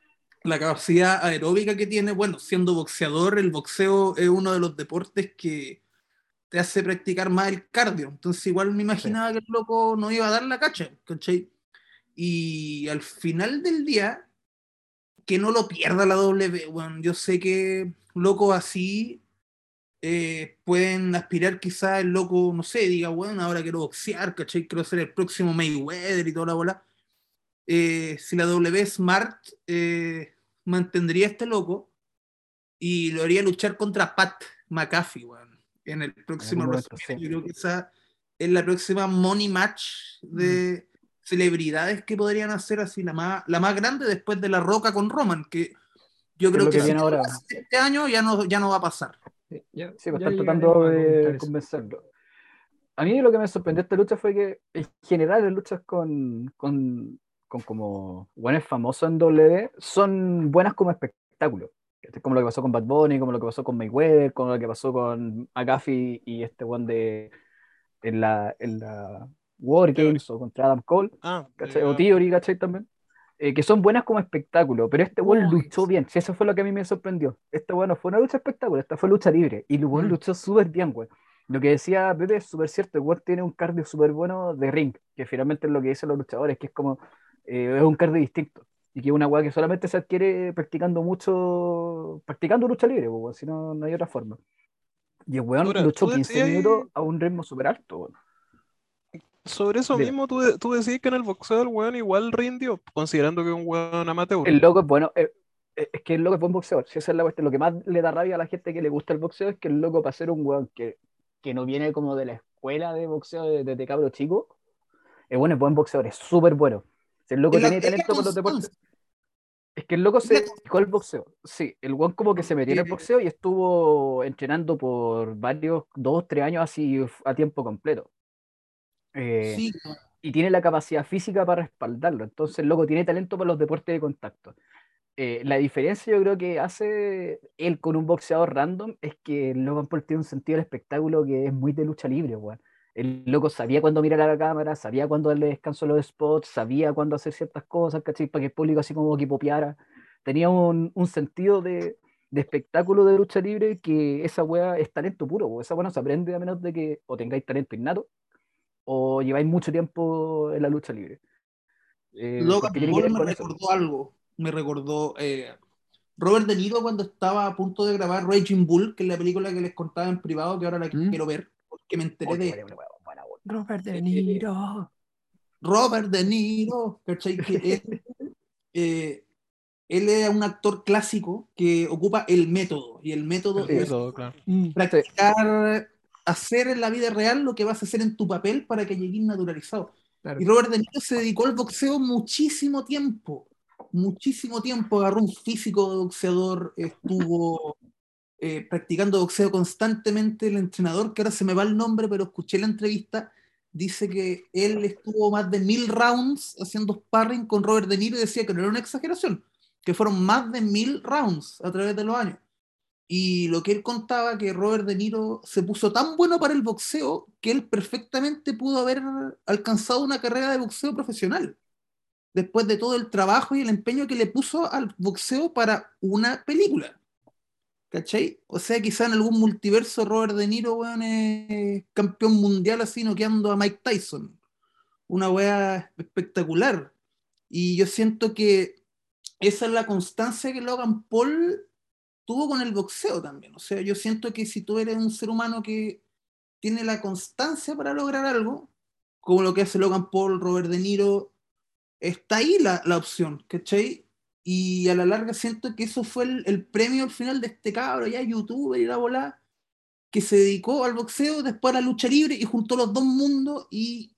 la capacidad aeróbica que tiene. Bueno, siendo boxeador, el boxeo es uno de los deportes que te hace practicar más el cardio. Entonces, igual me imaginaba que el loco no iba a dar la cacha, ¿cachai? Y al final del día, que no lo pierda la W, weón. Yo sé que locos así eh, pueden aspirar quizá el loco, no sé, diga, bueno, ahora quiero boxear, ¿cachai? Quiero ser el próximo Mayweather y toda la bola. Eh, si la W Smart eh, mantendría a este loco y lo haría luchar contra Pat McAfee, weón, en el próximo WrestleMania. sí. Yo creo que esa es la próxima money match de celebridades que podrían hacer así, la más, la más grande después de La Roca con Roman, que yo creo que, si ahora. este año ya no, ya no va a pasar. Sí, ya- Sí, pues están llegaremos tratando a de convencerlo. A mí lo que me sorprendió esta lucha fue que en general las luchas con, con, con como buenos famosos en W son buenas como espectáculo. Este, Como lo que pasó con Bad Bunny, como lo que pasó con Mayweather, como lo que pasó con McAfee y este one de en la, en la War. Games o contra Adam Cole, Ah, ¿cachai? O Theory, ¿cachai? También. Eh, que son buenas como espectáculo, pero este Uy, luchó bien. Si eso fue lo que a mí me sorprendió. Este weón no fue una lucha espectáculo, esta fue lucha libre. Y el Mm. luchó súper bien, weón. Lo que decía Pepe es súper cierto. El tiene un cardio súper bueno de ring, que finalmente es lo que dicen los luchadores, que es como, eh, es un cardio distinto. Y que es una weá que solamente se adquiere practicando mucho, practicando lucha libre, weón, si no, no hay otra forma. Y el weón Ahora, luchó tú 15 decías- minutos a un ritmo súper alto, weón. Sobre eso Dime. mismo, tú, de- tú decís que en el boxeo el weón igual rindió, considerando que es un weón amateur. El loco es bueno, eh, eh, es que el loco es buen boxeador. Si esa es la cuestión, lo que más le da rabia a la gente que le gusta el boxeo es que el loco, para ser un weón que, que no viene como de la escuela de boxeo desde de, de cabro chico, es bueno, es buen boxeador, es súper bueno. Si el loco la talento por los deportes. Es que el loco se dedicó al boxeo. Sí, el weón como que se metió en el boxeo y estuvo entrenando por varios, dos, tres años así a tiempo completo. Eh, Sí, y tiene la capacidad física para respaldarlo. Entonces, el loco tiene talento para los deportes de contacto. Eh, la diferencia yo creo que hace él con un boxeador random es que Logan Paul tiene un sentido del espectáculo que es muy de lucha libre, weón. El loco sabía cuándo mirar a la cámara, sabía cuándo darle descanso a los spots, sabía cuándo hacer ciertas cosas, ¿cachai? Para que el público así como que popeara. Tenía un, un sentido de, de espectáculo de lucha libre que esa weá es talento puro, weón. Esa weá no se aprende a menos de que o tengáis talento innato o lleváis mucho tiempo en la lucha libre. Eh, Logan Paul me eso. recordó algo. Me recordó eh, Robert De Niro cuando estaba a punto de grabar Raging Bull, que es la película que les contaba en privado, que ahora la ¿Mm? quiero ver, porque me enteré de buena, buena, buena, buena. Robert De Eh, Niro. Robert De Niro, ¿cachai? Que él, eh, él es un actor clásico que ocupa el método, y el método Sí, es Todo, claro. Mm, practicar, hacer en la vida real lo que vas a hacer en tu papel para que llegues naturalizado. claro. Y Robert De Niro se dedicó al boxeo muchísimo tiempo, muchísimo tiempo, agarró un físico de boxeador, estuvo eh, practicando boxeo constantemente, el entrenador, que ahora se me va el nombre, pero escuché la entrevista, dice que él estuvo más de mil rounds haciendo sparring con Robert De Niro y decía que no era una exageración, que fueron más de mil rounds a través de los años. Y lo que él contaba que Robert De Niro se puso tan bueno para el boxeo que él perfectamente pudo haber alcanzado una carrera de boxeo profesional. Después de todo el trabajo y el empeño que le puso al boxeo para una película. ¿Cachai? O sea, quizá en algún multiverso Robert De Niro, weón, es campeón mundial así noqueando a Mike Tyson. Una wea espectacular. Y yo siento que esa es la constancia que Logan Paul tuvo con el boxeo también. O sea, yo siento que si tú eres un ser humano que tiene la constancia para lograr algo, como lo que hace Logan Paul, Robert De Niro, está ahí la, la opción, ¿cachai? Y a la larga siento que eso fue el, el premio al final de este cabro, ya youtuber y la bola, que se dedicó al boxeo, después a la lucha libre y juntó los dos mundos y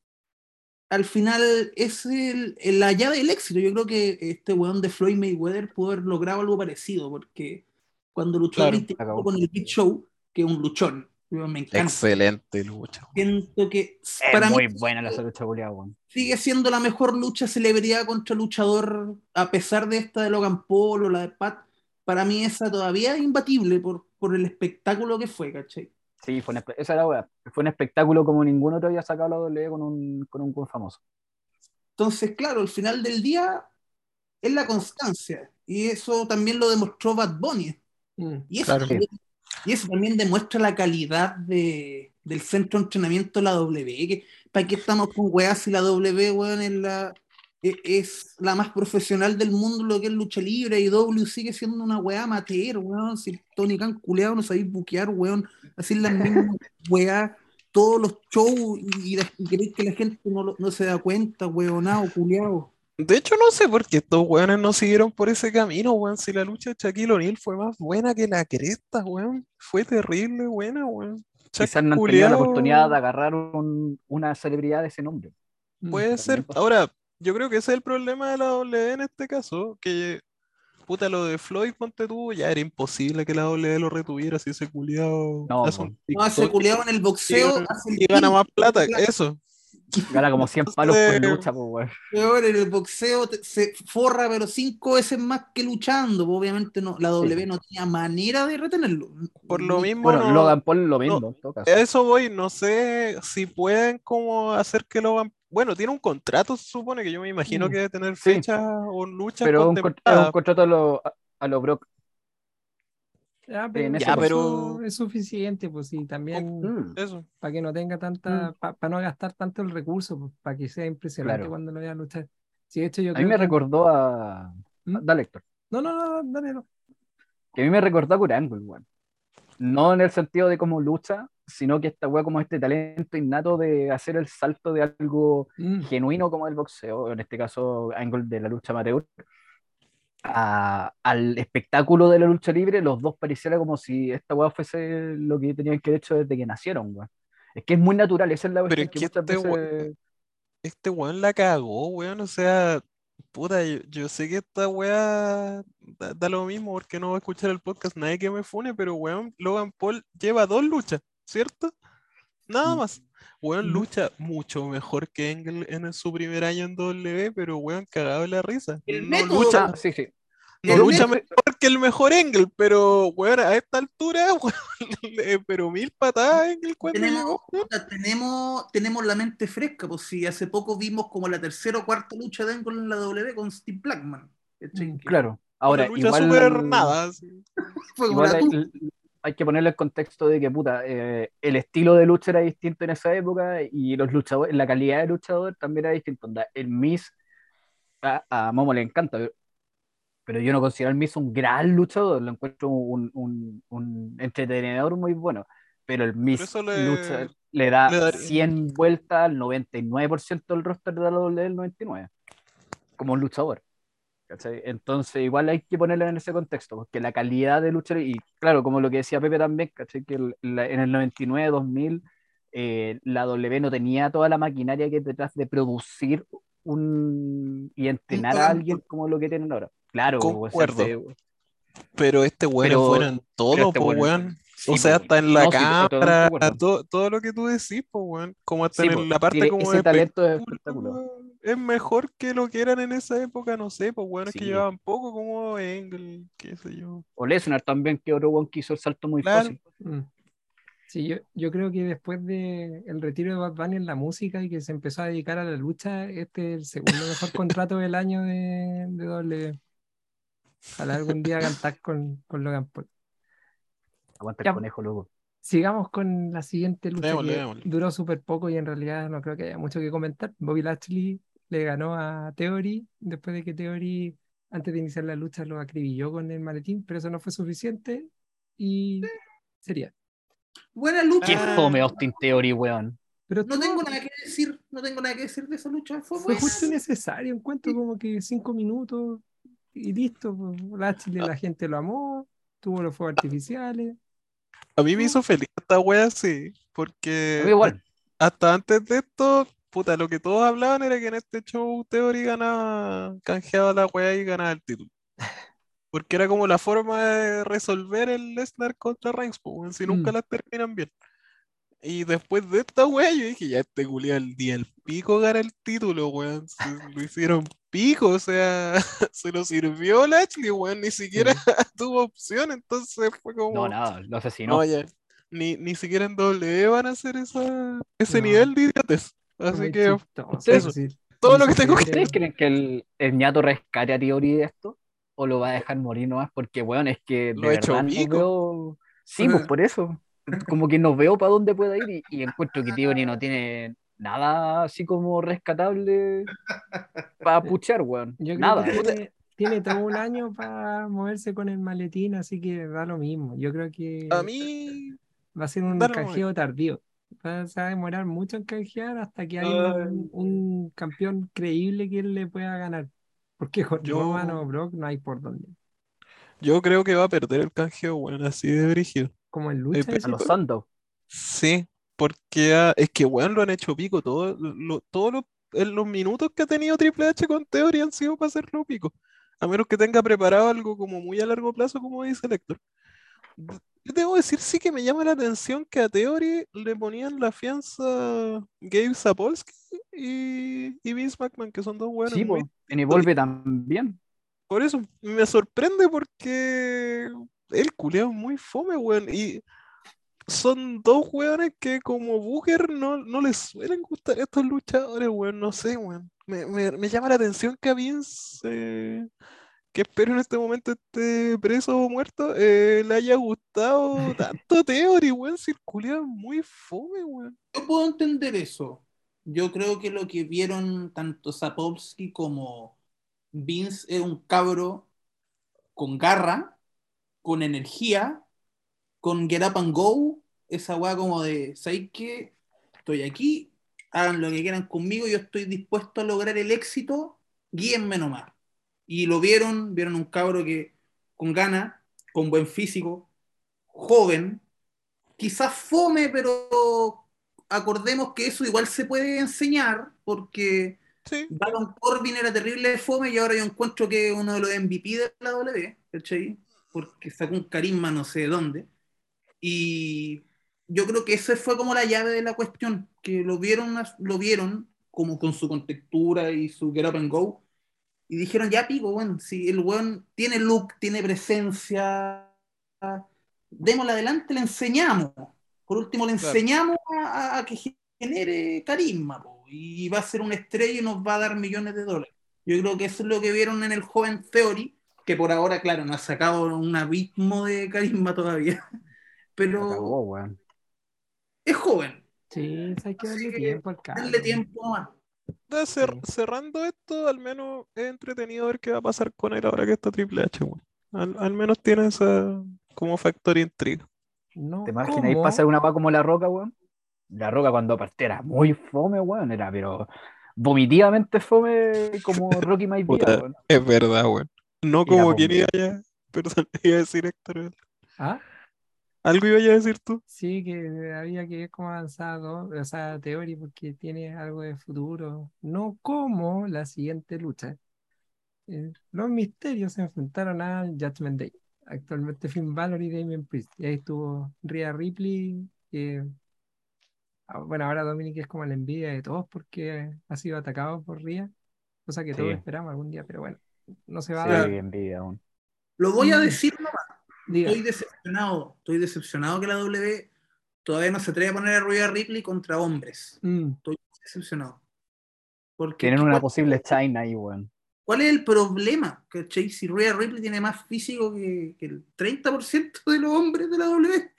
al final es el, la llave del éxito. Yo creo que este weón de Floyd Mayweather pudo haber logrado algo parecido, porque cuando luchó Claro, 25 acabó. con el Big Show, que es un luchón, me encanta. Excelente lucha. Siento que Es para muy mí buena la lucha culiada, weón. sigue siendo la mejor lucha celebridad contra luchador, a pesar de esta de Logan Paul o la de Pat. Para mí esa todavía es imbatible por, por el espectáculo que fue, ¿cachai? Sí, fue un espe- esa era la. Fue un espectáculo como ningún otro había sacado la WWE con un, con un buen famoso. Entonces, claro, al final del día es la constancia. Y eso también lo demostró Bad Bunny. Mm, Y eso, Claro. también, y eso también demuestra la calidad de, del centro de entrenamiento de la W. Que, ¿Para qué estamos con weas si la W, weón, es la, e- es la más profesional del mundo, lo que es lucha libre, y W sigue siendo una weá amateur, weón. Si Tony Khan culeado no sabéis buquear, weón, así las mismas weas, todos los shows, y, y queréis que la gente no, no se da cuenta, weonado, culeado. De hecho, no sé por qué estos weones no siguieron por ese camino, weón. Si la lucha de Shaquille O'Neal fue más buena que la cresta, weón. Fue terrible buena, weón. Quizás no han tenido la oportunidad de agarrar un- una celebridad de ese nombre. mm. Puede ser. Ahora, yo creo que ese es el problema de la W en este caso, que puta lo de Floyd, ponte tú, ya era imposible que la W lo retuviera si ese culiao No, hace No, culeado en el boxeo y- hace y gana más plata, eso. Gana como 100 palos por lucha, pues, weón. Peor, en el boxeo te- se forra, pero cinco veces más que luchando. Obviamente no, la W Sí. no tenía manera de retenerlo. Por lo mismo, Bueno, no- Logan Paul lo mismo, en todo caso. a eso voy, no sé si pueden como hacer que lo van. Bueno, tiene un contrato, se supone que yo me imagino Mm. que debe tener Sí. fechas o luchas Pero un, es un contrato a lo, a lo Brock. Ya, pero, en ese ya, pero es suficiente, pues sí, también Mm. Eso. para que no tenga tanta, para no gastar tanto el recurso, pues, para que sea impresionante Claro. cuando lo vea luchar. Sí, de hecho yo A mí me que- recordó a. ¿Mm? Dale, Héctor. No, no, no, dale, no. Que a mí me recordó a Angle, weón. No en el sentido de cómo lucha, sino que esta weá como este talento innato de hacer el salto de algo Mm, genuino como el boxeo, en este caso Angle de la lucha amateur, a- al espectáculo de la lucha libre, los dos pareciera como si esta weá fuese lo que tenían que haber hecho desde que nacieron, weón. Es que es muy natural, esa es la Pero es que que este veces- Este weón la cagó, weón. O sea, puta, yo, yo sé que esta weá da, da lo mismo porque no va a escuchar el podcast nadie que me fune, pero weón, Logan Paul lleva dos luchas, ¿cierto? Nada más. Weón lucha mucho mejor que Engel en su primer año en W, pero weón cagado de la risa. El No método- lucha, Ah, sí, sí. no el lucha método- mejor que el mejor Engel, pero weón, a esta altura, weón, pero mil patadas Engel cuando tenemos, tenemos, tenemos la mente fresca, pues si hace poco vimos como la tercera o cuarta lucha de Angle en la W con Steve Blackman. Mm, Claro. Ahora, igual, súper nada. como igual la hay, que ponerle el contexto de que, puta, eh, el estilo de lucha era distinto en esa época y los luchadores, la calidad de luchador también era distinto. Onda, El Miss, a, a Momo le encanta, pero, pero yo no considero al Miss un gran luchador, lo encuentro un, un, un entretenedor muy bueno. Pero el Miss le- lucha, le da le daría- 100 vueltas al 99% del roster de la WWE del 99, como un luchador. ¿Cachai? Entonces, igual hay que ponerlo en ese contexto, porque la calidad de lucha, y claro, como lo que decía Pepe también, ¿cachai? que el- la- en el 99, 2000, eh, la W no tenía toda la maquinaria que detrás de producir un y entrenar a alguien como lo que tienen ahora. Claro, Concuerdo. o sea, se- Pero este weón Pero- bueno en todo, este po, weón- weón. sí, o sea, hasta en la no, cámara, todo, todo lo que tú decís, po, weón. Como hasta Sí, en po, la parte como ese de talento es espectáculo, espectacular. Es mejor que lo que eran en esa época, no sé, pues weón, es que llevaban poco como Engel, qué sé yo. O Lesnar también, que otro one que hizo el salto muy Claro. fácil. Mm. Sí, yo, yo creo que después del el retiro de Bad Bunny en la música y que se empezó a dedicar a la lucha, este es el segundo mejor contrato del año de, de W. Ojalá algún día hagan tag con, con Logan Paul. Aguanta Ya. el conejo, loco. Sigamos con la siguiente lucha Démosle, que démosle. duró súper poco y en realidad no creo que haya mucho que comentar. Bobby Lashley le ganó a Theory después de que Theory, antes de iniciar la lucha, lo acribilló con el maletín, pero eso no fue suficiente y sería. Buena lucha. Qué Ah. fome Austin Theory, weón. Pero No tengo nada que decir, no tengo nada que decir de esa lucha. Fue Fue justo necesario, encuentro como que cinco minutos y listo. Lashley, la gente lo amó, tuvo los fuegos artificiales. A mí me hizo feliz esta wea, sí, porque A mí igual. hasta antes de esto, puta, lo que todos hablaban era que en este show Theory ganaba, canjeaba la wea y ganaba el título. Porque era como la forma de resolver el Lesnar contra Reigns, si nunca Mm. las terminan bien. Y después de esta wea, yo dije, ya este culiao el día el pico gana el título, weón. Lo hicieron pico, o sea, se lo sirvió Lashley, weón, ni siquiera tuvo opción, entonces fue como. No, nada, lo asesinó. No, ya. Ni, ni siquiera en W van a hacer esa, ese No. nivel de idiotes. Así muy que chistoso, eso. sí. todo lo que tengo que ¿Ustedes creen que el, el ñato rescate a Theory de esto? ¿O lo va a dejar morir nomás? Porque, weón, es que de Lo ha hecho no veo. Sí, pues por eso. Como que no veo para dónde pueda ir y, y encuentro que Theory no tiene nada así como rescatable para puchar, weón. Yo creo Nada. que tiene, tiene todo un año para moverse con el maletín, así que da lo mismo. Yo creo que A mí, va a ser un da lo canjeo tardío. Va, se va a demorar mucho en canjear hasta que haya Ay. un, un campeón creíble que él le pueda ganar. Porque con Yo- Roman o Brock no hay por dónde. yo creo que va a perder el canjeo, weón, así de brígido. Como en lucha, pe- A decís los. Santos. Sí, porque ah, es que, weón, lo han hecho pico. Todo, lo- todos los, los minutos que ha tenido Triple H con Theory han sido para hacerlo pico. A menos que tenga preparado algo como muy a largo plazo, como dice Lector. Yo debo decir, sí que me llama la atención que a Theory le ponían la fianza Gabe Sapolsky y, y Vince McMahon, que son dos buenos. Sí, muy. En Evolve también. por eso me sorprende porque el culeado es muy fome, weón. Y son dos weones que como Booker no, no les suelen gustar estos luchadores, weón. No sé, weón. Me, me- me llama la atención que a Vince, eh, que espero en este momento esté preso o muerto, eh, le haya gustado tanto Theory, weón. Es muy fome, weón. Yo puedo entender eso. Yo creo que lo que vieron tanto Sapolsky como Vince es un cabro con garra, con energía, con get up and go, esa weá como de, ¿sabéis qué? Estoy aquí, hagan lo que quieran conmigo, yo estoy dispuesto a lograr el éxito, guíenme nomás. Y lo vieron, vieron un cabro que con ganas, con buen físico, joven, quizás fome, pero acordemos que eso igual se puede enseñar, porque Sí, Baron Corbin era terrible fome y ahora yo encuentro que es uno de los MVP de la W, ¿cachai? Porque sacó un carisma no sé de dónde. Y yo creo que esa fue como la llave de la cuestión, que lo vieron, lo vieron como con su contextura y su get up and go, y dijeron, ya pico, bueno, si el weón tiene look, tiene presencia, démosle adelante, le enseñamos. Por último, le enseñamos a, a- a que genere carisma, po, y va a ser una estrella y nos va a dar millones de dólares. Yo creo que eso es lo que vieron en el joven Theory, que por ahora, claro, no ha sacado un abismo de carisma todavía, pero weón. es joven. Sí, hay que darle tiempo al tiempo nomás. Da, cer- Sí. cerrando esto, al menos es entretenido ver qué va a pasar con él ahora que está Triple H, weón. Al, al menos tiene esa como factor intriga. No, ¿Te imaginas? Ahí ¿cómo? pasa una pa como la roca, weón. La roca cuando partió era muy fome, weón. Era, pero vomitivamente fome como Rocky weón. Es verdad, weón. No como quien iba a, perdón, iba a decir Héctor. ¿Ah? ¿Algo iba a decir tú? Sí, que había que ver cómo avanzado, o sea, teoría, porque tiene algo de futuro. No como la siguiente lucha. Eh, los misterios se enfrentaron al Judgment Day. Actualmente Finn Balor y Damien Priest. Y ahí estuvo Rhea Ripley, que ah, bueno, ahora Dominic es como la envidia de todos porque ha sido atacado por Rhea, cosa que todos Sí. esperamos algún día, pero bueno, no se va a Sí, dar. qué envidia, weón. Lo voy a decir. Diga. Estoy decepcionado. Estoy decepcionado que la W todavía no se atreve a poner a Rhea Ripley contra hombres. Mm, Estoy decepcionado. Porque Tienen una ¿cuál, posible China ahí, weón. cuál es el problema? ¿Cachai? Si Rhea Ripley tiene más físico que, que el 30% de los hombres de la W.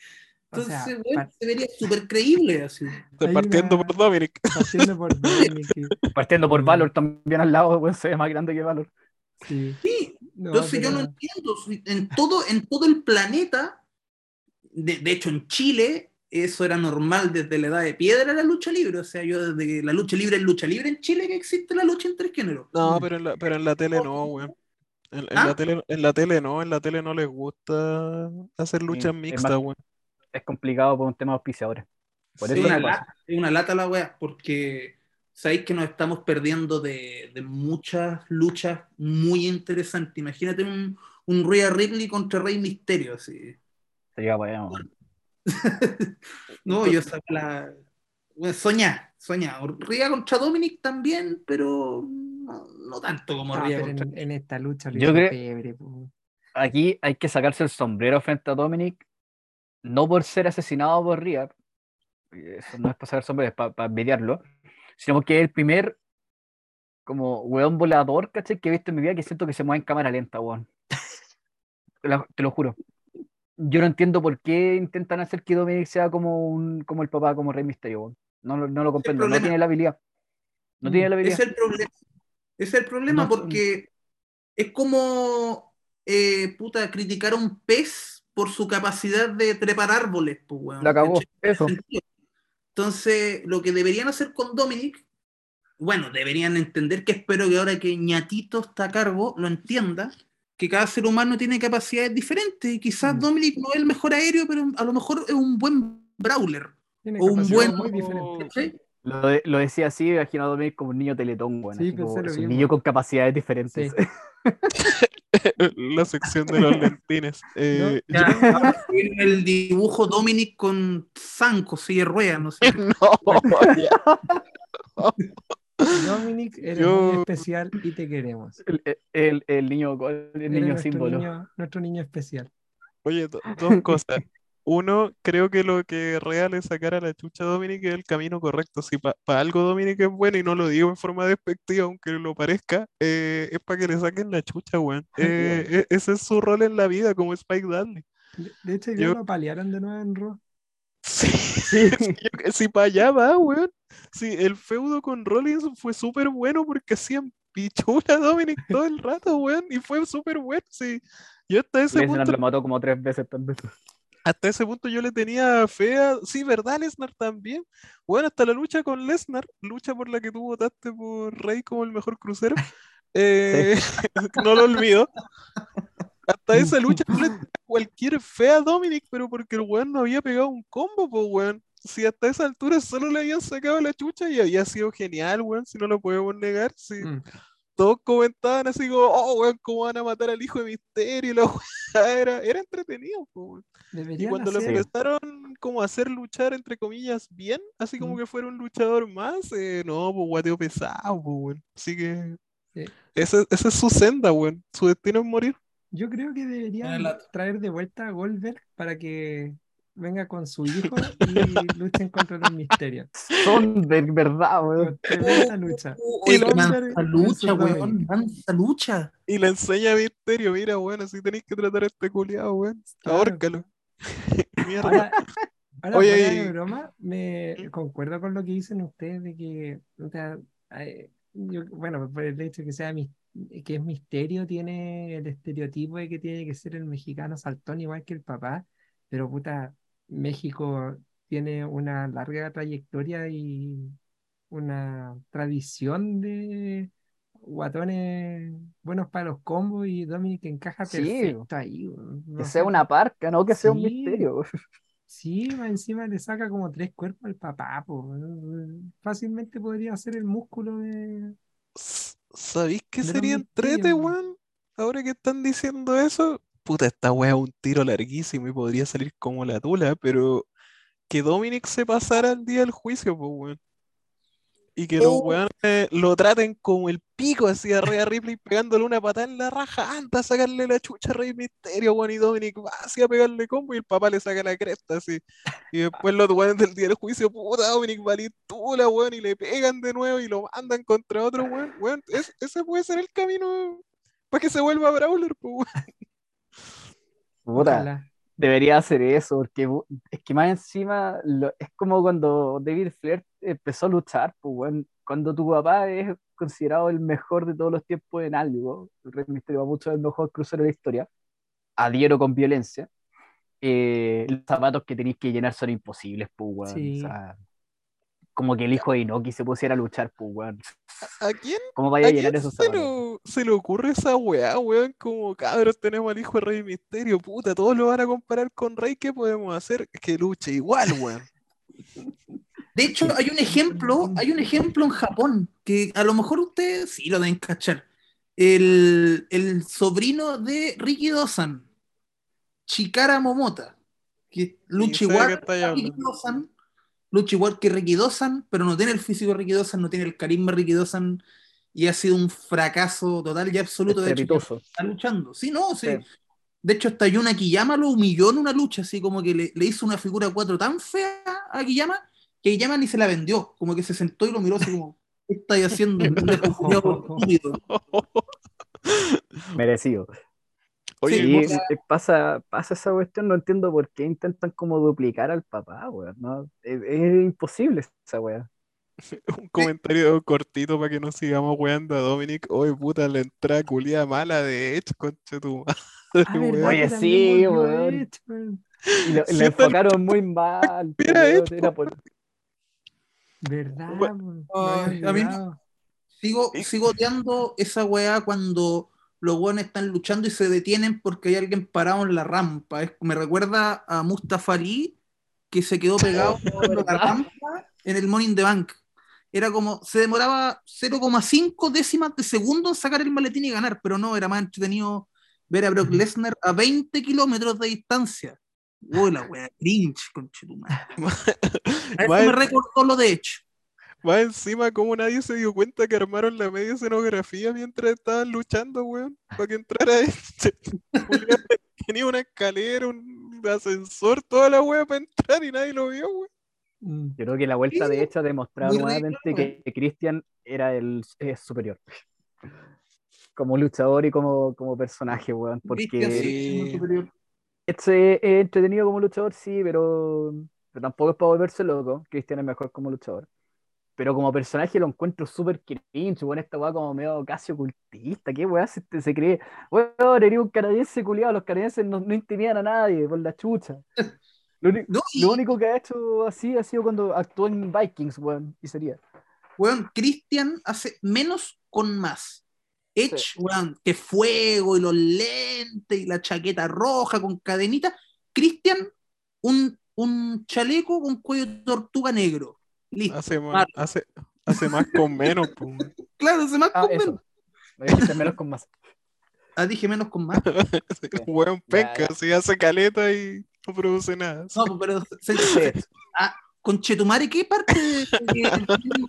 O sea, Entonces, weón, par- se vería súper creíble así. Hay partiendo una- por Dominic. partiendo por Dominic, que- Partiendo por Mm. Valor también al lado, weón, se ve más grande que Valor. sí. Sí, No, Entonces yo no entiendo, en todo, en todo el planeta, de, de hecho en Chile, eso era normal desde la edad de piedra la lucha libre, o sea, yo desde que la lucha libre es lucha libre en Chile que existe la lucha entre géneros. No, pero en la, pero en la tele no, weón. En, en ¿Ah? la tele, en la tele no, en la tele no les gusta hacer luchas es mixtas, más- weón. Es complicado por un tema de auspiciadores. Por Es eso una, pasa. lata, es una lata la wea, porque sabéis que nos estamos perdiendo de, de muchas luchas muy interesantes. Imagínate un, un Rhea Ripley contra Rey Misterio, así. Sería bueno. No, yo saco la. Bueno, soñá, soñá. Ría contra Dominic también, pero no, no tanto como Ah, Ría pero contra. en, en esta lucha Yo creo- pebre. Aquí hay que sacarse el sombrero frente a Dominic, no por ser asesinado por Rhea, eso no es para sacar el sombrero, es para envidiarlo, sino porque es el primer como weón volador, ¿cachai? Que he visto en mi vida que siento que se mueve en cámara lenta, weón. Te lo, te lo juro. Yo no entiendo por qué intentan hacer que Dominic sea como un como el papá, como Rey Misterio, weón. No, lo- no lo comprendo, no tiene la habilidad. No Mm, tiene la habilidad. Es el problema. Es el problema No, porque es como eh, puta, criticar a un pez por su capacidad de trepar árboles, pues, weón. La cagó, eso. Entonces, lo que deberían hacer con Dominic, bueno, deberían entender que espero que ahora que Ñatito está a cargo, lo entienda, que cada ser humano tiene capacidades diferentes y quizás Mm. Dominic no es el mejor aéreo, pero a lo mejor es un buen brawler. Tiene O un capacidades buen- muy diferentes. ¿cachai? Lo, de- lo decía así, imagino a Dominic como un niño teletón, weón. Sí, como- un niño con capacidades diferentes. Sí. La sección de los lentines. Eh, Ya, ahora viene el dibujo Dominic con zancos, silla de ruedas, no sé. no, ya. Dominic, eres Yo- muy especial y te queremos. El, el- el niño, el niño nuestro símbolo. niño, nuestro niño especial. Oye, do- dos cosas. Uno, creo que lo que real es sacar a la chucha a Dominic es el camino correcto. Si para algo Dominic es bueno y no lo digo en forma despectiva, aunque lo parezca, eh, es para que le saquen la chucha, weón. Eh, e- ese es su rol en la vida, como Spike Dudley. De, hecho, Yo- lo apalearon de nuevo en Raw. Sí, Sí. si para allá va, weón. Sí, el feudo con Rollins fue súper bueno porque hacían pichula a Dominic todo el rato, weón. Y fue súper bueno, sí. Yo hasta ese punto como tres veces. Hasta ese punto yo le tenía fe a... Sí, ¿verdad, Lesnar también? Bueno, hasta la lucha con Lesnar, lucha por la que tú votaste por Rey como el mejor crucero, eh, no lo olvido. Hasta esa lucha yo le tenía cualquier fe a Dominic, pero porque el weón no había pegado un combo, pues weón. Si hasta esa altura solo le habían sacado la chucha y había sido genial, weón, si no lo podemos negar. Sí Mm. Todos comentaban así como, oh, weón, ¿cómo van a matar al hijo de Misterio? Y la weá era, era entretenido, po, weón. Y cuando lo empezaron como a hacer luchar, entre comillas, bien, así como Mm. que fuera un luchador más, eh, no, pues guateo pesado, pues, weón. Así que Sí. esa, esa es su senda, weón. Su destino es morir. Yo creo que deberían traer de vuelta a Goldberg para que venga con su hijo y luchen contra los misterios. Son de verdad, weón. Tremenda lucha. Oye, Goldberg mansa versus lucha, weón, mansa lucha. Y le enseña a Misterio, mira, weón, así tenéis que tratar a este culiado, weón. Claro. Ahórcalo. Mierda. Ahora, ahora Oye, fuera de y- broma, me concuerdo con lo que dicen ustedes de que, o sea, yo- bueno, por el hecho de que sea mis- que es misterio, tiene el estereotipo de que tiene que ser el mexicano saltón igual que el papá, pero puta, México tiene una larga trayectoria y una tradición de guatones buenos para los combos y Dominic encaja Sí. perfecto ahí. weón. Que sea una parca, no que sea un Sí. misterio. Sí, encima le saca como tres cuerpos al papá, po. Fácilmente podría ser el músculo de. ¿Sabéis qué sería entrete, weón? Ahora que están diciendo eso, puta, esta weá es un tiro larguísimo y podría salir como la tula, pero que Dominic se pasara el día del juicio, pues, weón. Y que los Oh. weones lo traten como el pico, así a Rhea Ripley pegándole una patada en la raja, anda a sacarle la chucha a Rey Misterio, weón, y Dominic va así a pegarle combo y el papá le saca la cresta, así. Y después los weones del día del juicio, puta, Dominic tula, weón, y le pegan de nuevo y lo mandan contra otro weón, weón. es- ese puede ser el camino para que se vuelva Brawler, pues, weón. Puta, debería hacer eso, porque es que más encima lo- es como cuando David Flair empezó a luchar, pues, cuando tu papá es considerado el mejor de todos los tiempos en algo, el Rey Misterio va mucho el mejor crucero de la historia, adhiero con violencia, eh, los zapatos que tenéis que llenar son imposibles, pues. Sí. O sea, como que el hijo de Inoki se pusiera a luchar, pues, weón. ¿A quién ¿Cómo vaya ¿A a llenar quién esos se, lo- se le ocurre esa weá, weón? Como cabros tenemos al hijo de Rey Misterio, puta, todos lo van a comparar con Rey, ¿qué podemos hacer? Que luche igual, weón. De hecho, hay un ejemplo, hay un ejemplo en Japón, que a lo mejor ustedes sí lo deben cachar. El, el sobrino de Ricky Dosan, Chikara Momota, que lucha igual que Ricky. Dosan, lucha igual que Ricky pero no tiene el físico de Ricky no tiene el carisma de Ricky y ha sido un fracaso total y absoluto. De hecho, está luchando. Sí, no, sí. Sí. De hecho, hasta Yuna Kiyama lo humilló en una lucha, así como que le, le hizo una figura 4 tan fea a Kiyama que Kiyama ni se la vendió. Como que se sentó y lo miró así como, ¿qué estáis haciendo? Merecido. Oye, Sí, vos- eh, pasa, pasa esa cuestión, no entiendo por qué intentan como duplicar al papá, weón, ¿no? Es, es imposible esa weá. un comentario cortito para que no sigamos weando a Dominic. Oye, puta, la entrada culia mala de Edge, concha tu madre, Ah, weón. ¿verdad Oye, sí, weón. Y lo, Sí, lo tal enfocaron muy mal. Mira esto. era por- ¿Verdad? Bueno, a mí. Sigo, sigo odiando esa weá cuando los weones están luchando y se detienen porque hay alguien parado en la rampa. Es- me recuerda a Mustafa Ali que se quedó pegado en la rampa en el Morning the Bank. Era como, se demoraba 0,5 décimas de segundo en sacar el maletín y ganar, pero no, era más entretenido ver a Brock Lesnar a 20 kilómetros de distancia. Uy, la wea, cringe, conchetumare. A eso Más, me recordó lo de Edge. Más encima, como nadie se dio cuenta que armaron la media escenografía mientras estaban luchando, weón, para que entrara. Julián Tenía una escalera, un ascensor, toda la wea para entrar y nadie lo vio, weón. Mm. Yo creo que la vuelta de hecho ha demostrado nuevamente que Christian era el es superior. Como luchador y como, como personaje, weón. Porque sí, es muy superior. este es entretenido como luchador, sí, pero, pero tampoco es para volverse loco. Christian es mejor como luchador. Pero como personaje lo encuentro súper cringe, weón, esta weá como medio casi ocultista, ¿qué weá se, se cree? Weón, eres un canadiense culiado, los canadienses no, no intimidan a nadie por la chucha. Lo, uni- No, y- lo único que ha hecho así ha sido cuando actuó en Vikings, weón, y sería. Weón, Christian hace menos con más. Edge, weón, que fuego y los lentes y la chaqueta roja con cadenita. Christian, un, un chaleco con cuello de tortuga negro. Listo. Hace más, hace, hace más con menos, weón. Claro, se más Ah, con eso. menos. Me dijiste menos con más. Ah, dije menos con más. Weón, Ya, penca, ya. si hace caleta y no produce nada. No, pero se, Sí. con Chetumare, ¿qué parte de, de-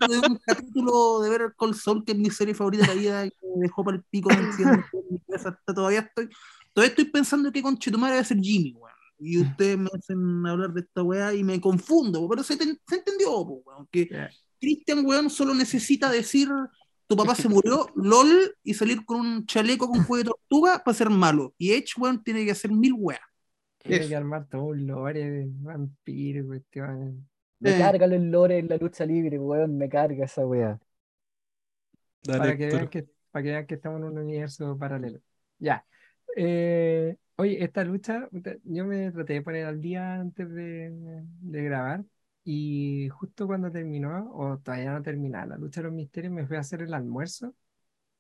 de un capítulo de ver el Cold Soul, que es mi serie favorita de la vida, y que me dejó para el pico, mi hasta todavía estoy, todavía estoy pensando que con Chetumare va a ser Jimmy, weón. Y ustedes me hacen hablar de esta weá y me confundo, pero se, te- se entendió, po, weón, que Ya. Christian, weón, solo necesita decir tu papá se murió, LOL, y salir con un chaleco con cuello de tortuga para ser malo. Y Edge, weón, tiene que hacer mil weas. Tiene que armar todo un lore de vampiro, cuestiones. Me Eh. carga el lore en la lucha libre, weón, me carga esa weá. Para que vean que, para que vean que estamos en un universo paralelo. Ya. Eh, oye, esta lucha, yo me traté de poner al día antes de, de grabar y justo cuando terminó, o todavía no terminaba, la lucha de los misterios, me fui a hacer el almuerzo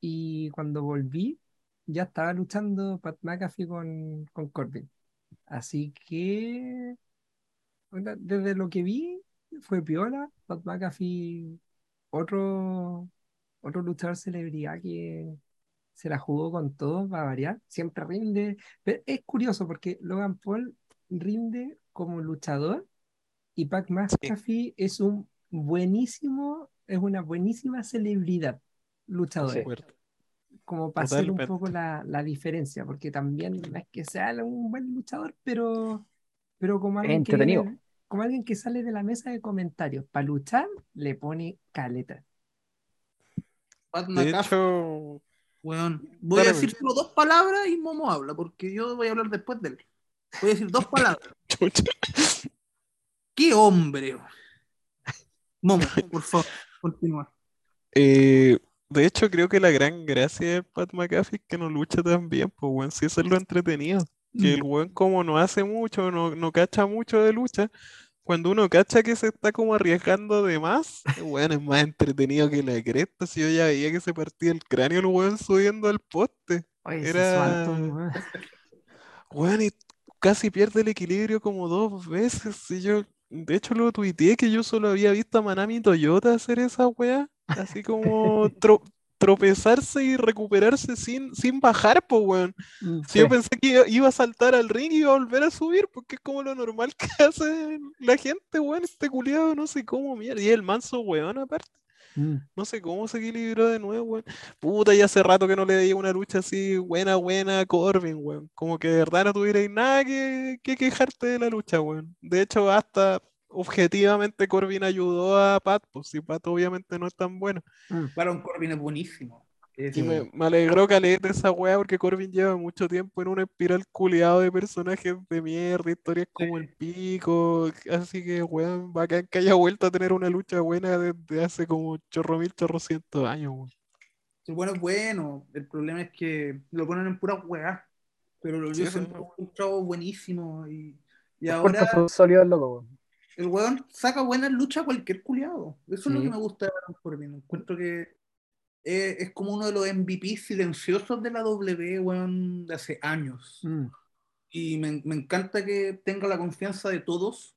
y cuando volví ya estaba luchando Pat McAfee con, con Corbin. Así que, desde lo que vi, fue piola, Pat McAfee, otro otro luchador celebridad que se la jugó con todo, va a variar, siempre rinde. Pero es curioso porque Logan Paul rinde como luchador y Pac McAfee es un buenísimo, es una buenísima celebridad luchador. Sí. Acuerdo. Como para hacer un poco la, la diferencia, porque también no es que sea un buen luchador, pero, pero como alguien que entretenido. como alguien que sale de la mesa de comentarios para luchar, le pone caleta. Pat De McAfee, hecho, weón. Voy a decir solo dos palabras y Momo habla, porque yo voy a hablar después de él. Voy a decir dos palabras. ¡Qué hombre! Momo, por favor, continúa. eh, de hecho, creo que la gran gracia de Pat McAfee es que no lucha tan bien, pues, weón, si eso es lo entretenido. Que el weón como no hace mucho, no, no cacha mucho de lucha, cuando uno cacha que se está como arriesgando de más, el weón es más entretenido que la cresta. Si yo ya veía que se partía el cráneo el weón subiendo al poste. Oye, Era- weón. Weón, y casi pierde el equilibrio como dos veces. Y yo, de hecho, lo tuiteé que yo solo había visto a Manami Toyota hacer esa weá. Así como tro- tropezarse y recuperarse sin, sin bajar, pues weón. Mm. Si yo pensé que iba, iba a saltar al ring y iba a volver a subir, porque es como lo normal que hace la gente, weón, este culiado, no sé cómo, mierda. Y el manso weón, aparte. Mm. No sé cómo se equilibró de nuevo, weón. Puta, ya hace rato que no le veía una lucha así buena, buena a Corbin, weón. Como que de verdad no tuvierais nada que, que quejarte de la lucha, weón. De hecho, hasta objetivamente Corbin ayudó a Pat, pues si Pat obviamente no es tan bueno. Baron Corbin es buenísimo. Es- Y me, me alegró caleta esa weá porque Corbin lleva mucho tiempo en una espiral culiado de personajes de mierda, historias como el pico. Así que, weón, bacán que haya vuelto a tener una lucha buena desde hace como chorro mil, chorrocientos años, weón. El bueno es bueno. El problema es que lo ponen en pura weá. Pero Sí, yo siempre lo he encontrado buenísimo. Y, y ahora fue sólido el loco, weón. El weón saca buenas luchas a cualquier culiado. Eso es lo Sí. que me gusta de Baron Corbin. Encuentro que es, es como uno de los MVP silenciosos de la W, weón, de hace años. Mm. Y me, me encanta que tenga la confianza de todos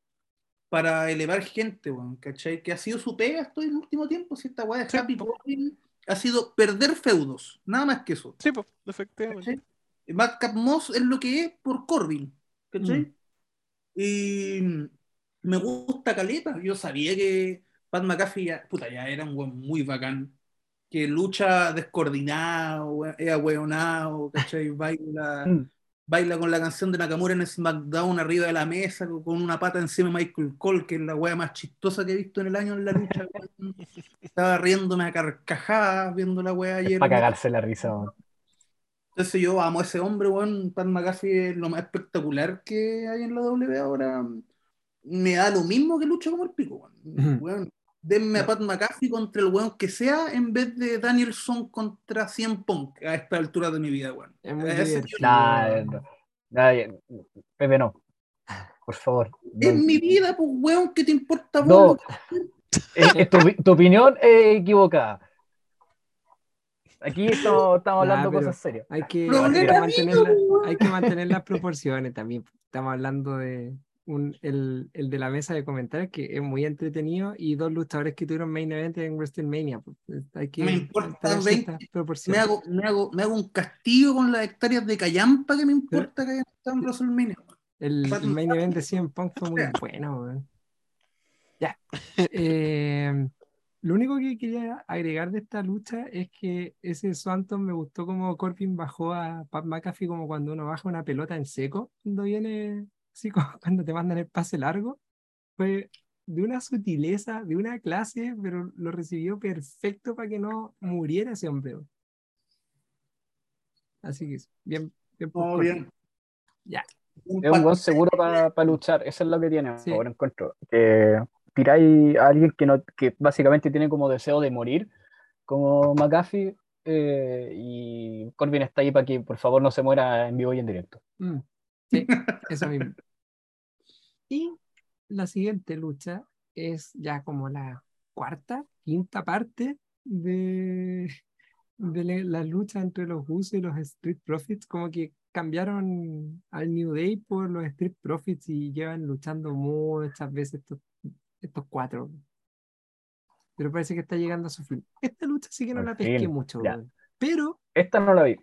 para elevar gente, weón, ¿cachai? Que ha sido su pega esto en el último tiempo, si esta weá de Sí, Happy. Corbin ha sido perder feudos, nada más que eso. Sí, pues, efectivamente. Madcap Moss es lo que es por Corbin, ¿cachai? Mm. Y me gusta Caleta, yo sabía que Pat McAfee ya, puta, ya era un weón muy bacán, que lucha descoordinado, es ahueonado, ¿cachai? Baila, Mm. baila con la canción de Nakamura en SmackDown arriba de la mesa, con una pata encima de Michael Cole, que es la wea más chistosa que he visto en el año en la lucha. Estaba riéndome a carcajadas viendo la wea ayer. Para cagarse la risa, weón. Entonces yo amo a ese hombre, weón. Pat McAfee es lo más espectacular que hay en la W ahora. Me da lo mismo que lucha como el pico, weón. Ujú. Weón, Denme a Pat McAfee contra el weón que sea en vez de Danielson contra 100 Punk a esta altura de mi vida, weón. Es muy divertido. Nah, no. Nah, Pepe, no. Por favor. Es No. mi vida, pues, weón, ¿qué te importa No. vos? Eh, eh, tu, tu opinión es equivocada. Aquí estamos, estamos hablando pero- cosas serias. Hay que, Problema hay que mío, mantener la- weón. hay que mantener las proporciones también. Estamos hablando de un, el, el de la mesa de comentarios, que es muy entretenido, y dos luchadores que tuvieron main event en WrestleMania. pues, Hay que Me importa tener 20, ciertas Me hago, me, hago, me hago un castillo con las hectáreas de callampa que me importa que hayan estado en WrestleMania. El, el main event de CM Punk fue muy bueno. weón. Ya. Eh, lo único que quería agregar de esta lucha es que ese Swanton me gustó como Corbin bajó a Pat McAfee como cuando uno baja una pelota en seco, cuando viene, así como cuando te mandan el pase largo. Fue de una sutileza, de una clase, pero lo recibió perfecto para que no muriera ese hombre. Así que bien, bien Oh, bien. Un Es un buen seguro para luchar, eso es lo que tiene, Sí. ahora encuentro. Que tiráis a alguien que, no, que básicamente tiene como deseo de morir, como McAfee, eh, y Corbin está ahí para que por favor no se muera en vivo y en directo. Mm, Sí, eso mismo. Y la siguiente lucha es ya como la cuarta, quinta parte de, de la, la lucha entre los Usos y los Street Profits. Como que cambiaron al New Day por los Street Profits y llevan luchando muchas veces estos, estos cuatro. Pero parece que está llegando a su fin. Esta lucha sí que no Al la pesqué fin, mucho, ya. pero Esta no la vi.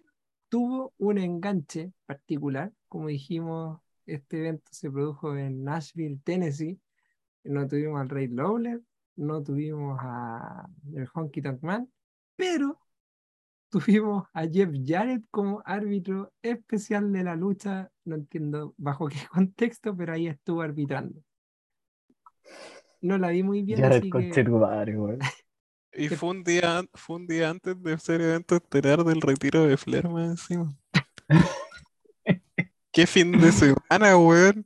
Tuvo un enganche particular. Como dijimos, este evento se produjo en Nashville, Tennessee. No tuvimos al Ray Lawler, no tuvimos a el Honky Tonk Man, pero tuvimos a Jeff Jarrett como árbitro especial de la lucha. No entiendo bajo qué contexto, pero ahí estuvo arbitrando. No la vi muy bien, así que conchetumare, weón. Y ¿Qué- fue un día, fue un día antes de ser evento estelar del retiro de Flair más encima. Qué fin de semana, weón.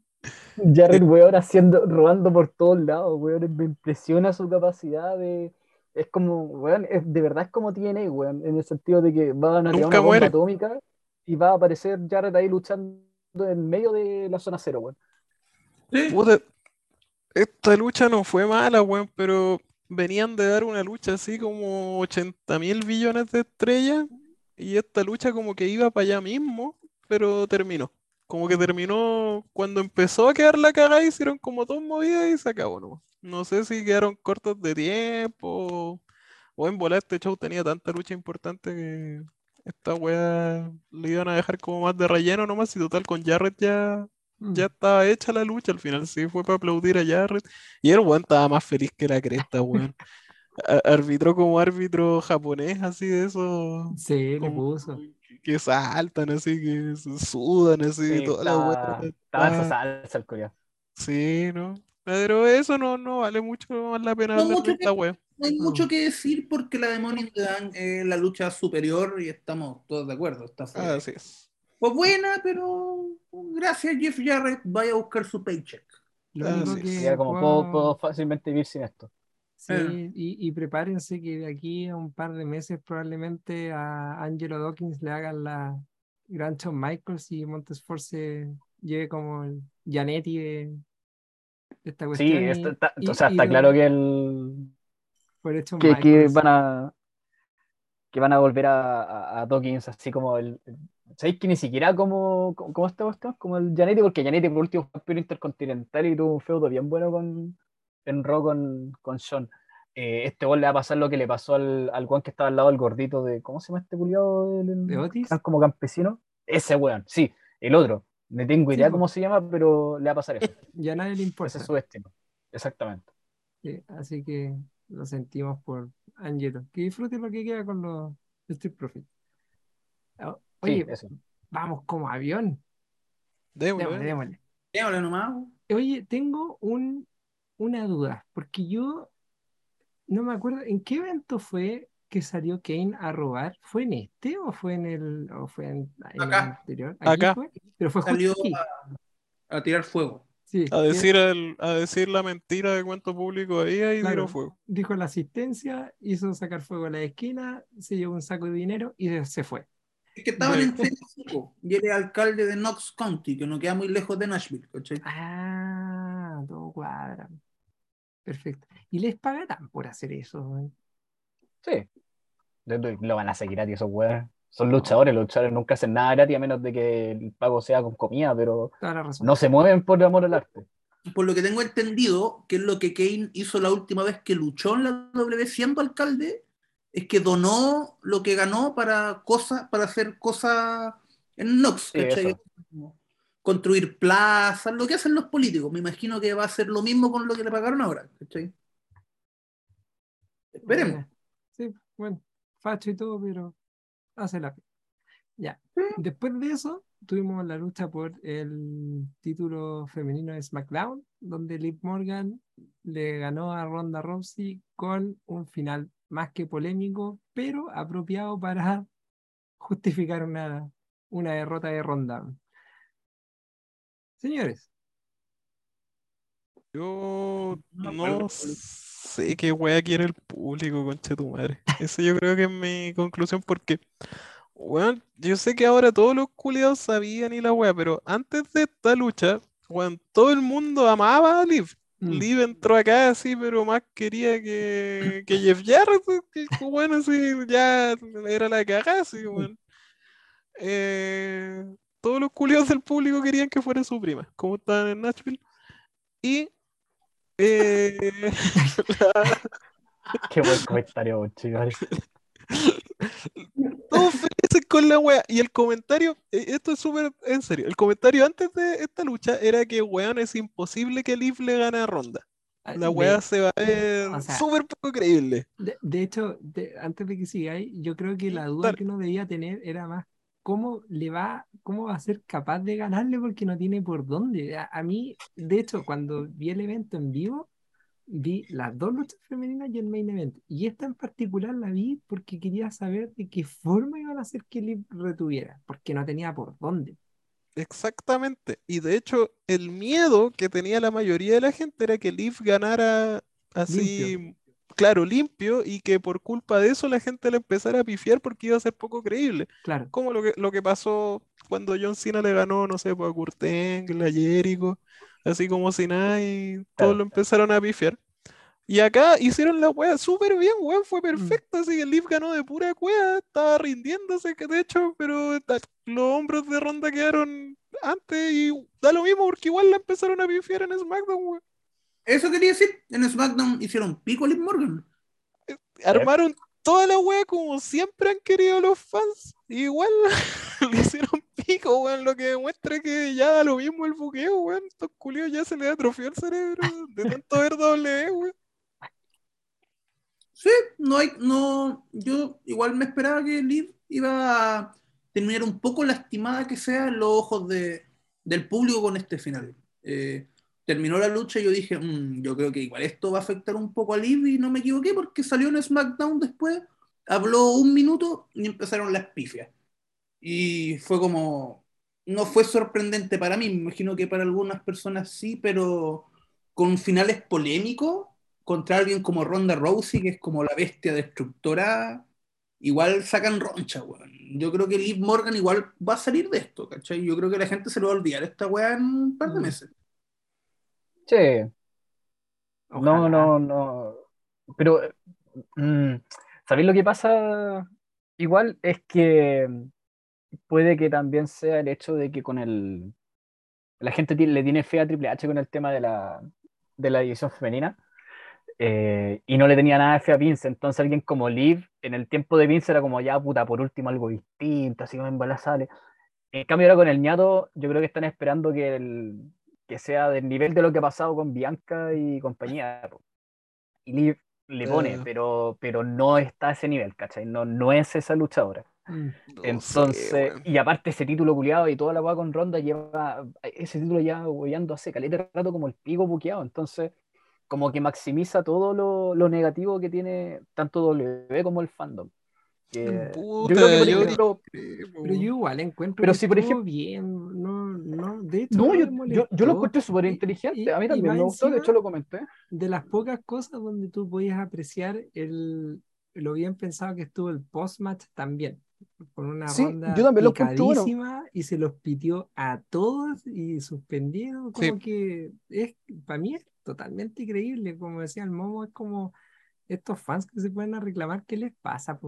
Jared, weón, haciendo, robando por todos lados, weón. Me impresiona su capacidad de. Es como, weón, es, de verdad es como TNA, weón, en el sentido de que van a Nunca una bomba atómica y va a aparecer Jared ahí luchando en medio de la zona cero, weón. Sí. Puta, esta lucha no fue mala, weón, pero venían de dar una lucha así como 80 mil billones de estrellas y esta lucha como que iba para allá mismo, pero terminó. Como que terminó cuando empezó a quedar la cagada, hicieron como dos movidas y se acabó nomás. No sé si quedaron cortos de tiempo o en volar este show tenía tanta lucha importante que esta weá le iban a dejar como más de relleno nomás y total con Jarrett ya ya estaba hecha la lucha al final, sí, fue para aplaudir a Jarrett. Y el weón estaba más feliz que la cresta, weón. Arbitró como árbitro japonés, así de eso, sí, le como puso. que- que saltan, así, que se sudan, así, Sí, toda la estaba, en está- esa salsa el coreano. Sí, ¿no? Pero eso no, no vale mucho más la pena No hablar mucho de esta. No hay mucho que decir porque la de Bank es la lucha superior y estamos todos de acuerdo. Está Así es. Fue buena, pero gracias Jeff Jarrett, vaya a buscar su paycheck. Lo Ah, único sí, que sí. Como, puedo- puedo, puedo fácilmente vivir sin esto. Sí, Eh. y, y prepárense que de aquí a un par de meses probablemente a Angelo Dawkins le hagan la gran Shawn Michaels y Montesfort se lleve como el Janetti de, de esta Sí, cuestión. y- está, está- y- o sea, y está claro que el, por hecho que, que van a que van a volver a, a, a Dawkins así como el ¿sabéis que ni siquiera como como, como como el Janetti porque Janetti por último fue campeón intercontinental y tuvo un feudo bien bueno con en Raw con, con Sean Eh, este gol le va a pasar lo que le pasó al, al Juan que estaba al lado del gordito de ¿cómo se llama este culiado? ¿De Otis? tan como campesino. Ese weón, sí, el otro. No tengo Sí, idea po. cómo se llama pero le va a pasar eso. Ya nadie le importa. ese es su destino. Exactamente. Sí, así que lo sentimos por Angelo. Que disfrute lo que queda con los Street Profits. Ah, Sí, Oye, vamos como avión. Démosle, Démosle, démosle. Démosle nomás. Oye, tengo un, una duda, porque yo no me acuerdo, ¿en qué evento fue que salió Kane a robar? ¿Fue en este o fue en el, o fue en, en el Acá. anterior? ¿Aquí Acá. fue? Pero fue justo Salió aquí. a, a tirar fuego. Sí, A que decir, el- a decir la mentira de cuánto público había y Claro. tiró fuego. dijo la asistencia, hizo sacar fuego a la esquina, se llevó un saco de dinero y se- fue. Es que estaban en Tennessee y él es alcalde de Knox County, que no queda muy lejos de Nashville, ¿cachai? Ah, todo cuadra. Perfecto. ¿Y les pagarán por hacer eso? weón? Sí. Lo, van a seguir gratis esos weones. Son luchadores, los luchadores nunca hacen nada gratis a menos de que el pago sea con comida, pero no se mueven por amor al arte. Por lo que tengo entendido, que es lo que Kane hizo la última vez que luchó en la W siendo alcalde, es que donó lo que ganó para cosas, para hacer cosas en Knox, Sí, Construir plazas, lo que hacen los políticos. Me imagino que va a ser lo mismo con lo que le pagaron ahora, ¿cachai? Esperemos. Sí, bueno, facho y todo, pero hace la. Ya. Después de eso, tuvimos la lucha por el título femenino de SmackDown, donde Liv Morgan le ganó a Ronda Rousey con un final más que polémico, pero apropiado para justificar una, una derrota de Ronda. Señores, Yo No sé qué wea quiere el público, concha tu madre. Eso yo creo que es mi conclusión porque, weón, yo sé que ahora todos los culiados sabían y la wea, pero antes de esta lucha, weón, todo el mundo amaba a Liv. mm, Liv entró acá así, pero más quería que, que Jeff Jarrett, que bueno, así ya era la cagada, así, weón. Eh, todos los culiados del público querían que fuera su prima, como estaban en Nashville. Y eh, Qué buen comentario, chicos. todos felices con la wea. Y el comentario, eh, esto es súper en serio, el comentario antes de esta lucha era que, weón, es imposible que Liv le gane a Ronda. ah, La de- wea se va a ver o sea, súper poco creíble. De, de hecho, de- antes de que sigáis, yo creo que la duda Dale. que uno debía tener era más cómo le va, cómo va a ser capaz de ganarle porque no tiene por dónde. A, a mí, de hecho, cuando vi el evento en vivo, vi las dos luchas femeninas y el main event. Y esta en particular la vi porque quería saber de qué forma iban a hacer que Liv retuviera, porque no tenía por dónde. Exactamente. Y de hecho, el miedo que tenía la mayoría de la gente era que Liv ganara así, claro, limpio, y que por culpa de eso la gente le empezara a pifiar porque iba a ser poco creíble. Claro, Como lo que, lo que pasó cuando John Cena le ganó, no sé, pues, a Kurt Angle, a Jericho, así como si nada, y todos lo empezaron a pifiar. Y acá hicieron la wea súper bien, weón, fue perfecto, así que el Liv ganó de pura cueva, estaba rindiéndose, que de hecho, pero los hombros de Ronda quedaron antes y da lo mismo porque igual la empezaron a pifiar en SmackDown, weón. Eso quería decir. En SmackDown hicieron pico a Liv Morgan. Armaron toda la wea como siempre han querido los fans, y igual le hicieron pico, weón, lo que demuestra que ya da lo mismo el buqueo, weón, estos culios ya se les atrofió el cerebro de tanto ver doble, weón. Sí, no hay, no, yo igual me esperaba que Liv iba a terminar un poco lastimada que sea en los ojos de, del público con este final. Eh, terminó la lucha y yo dije, "Mm, yo creo que igual esto va a afectar un poco a Liv y no me equivoqué porque salió en SmackDown después, habló un minuto y empezaron las pifias. Y fue como, no fue sorprendente para mí, me imagino que para algunas personas sí, pero con finales polémicos contra alguien como Ronda Rousey, que es como la bestia destructora, igual sacan roncha, weón. Yo creo que Liv Morgan igual va a salir de esto, ¿cachai? Yo creo que la gente se lo va a olvidar esta weá en un par de Mm. meses. Che, no, ojalá. no, no. Pero, mm, ¿sabéis lo que pasa? Igual es que puede que también sea el hecho de que con el. La gente le tiene fe a Triple H con el tema de la, de la división femenina. eh, y no le tenía nada de fe a Vince. Entonces, alguien como Liv, en el tiempo de Vince, era como ya, puta, por último algo distinto, así como en bola sale. En cambio, ahora con el ñato, yo creo que están esperando que, el, que sea del nivel de lo que ha pasado con Bianca y compañía. Y Liv le pone, pero, pero no está a ese nivel, ¿cachai? No, no es esa luchadora. Mm, No Entonces, sé, y aparte ese título culiado y toda la weá con Ronda lleva, ese título ya hueveando hace caleta de rato como el pico buqueado, entonces como que maximiza todo lo, lo negativo que tiene tanto W como el fandom. Que yo Puta, creo que, por yo- ejemplo, Pero yo igual encuentro Pero que si, por ejemplo- bien, no, no, de hecho no, yo, yo, yo lo encuentro súper inteligente, y- a mí también me gustó, de hecho lo comenté. de las pocas cosas donde tú podías apreciar el, lo bien pensado que estuvo el post-match también. Con una Sí, ronda yo también lo bueno. y se los pitió a todos y suspendieron. Sí. Como que es, para mí es totalmente creíble. Como decía el Momo, es como estos fans que se pueden a reclamar, ¿qué les pasa?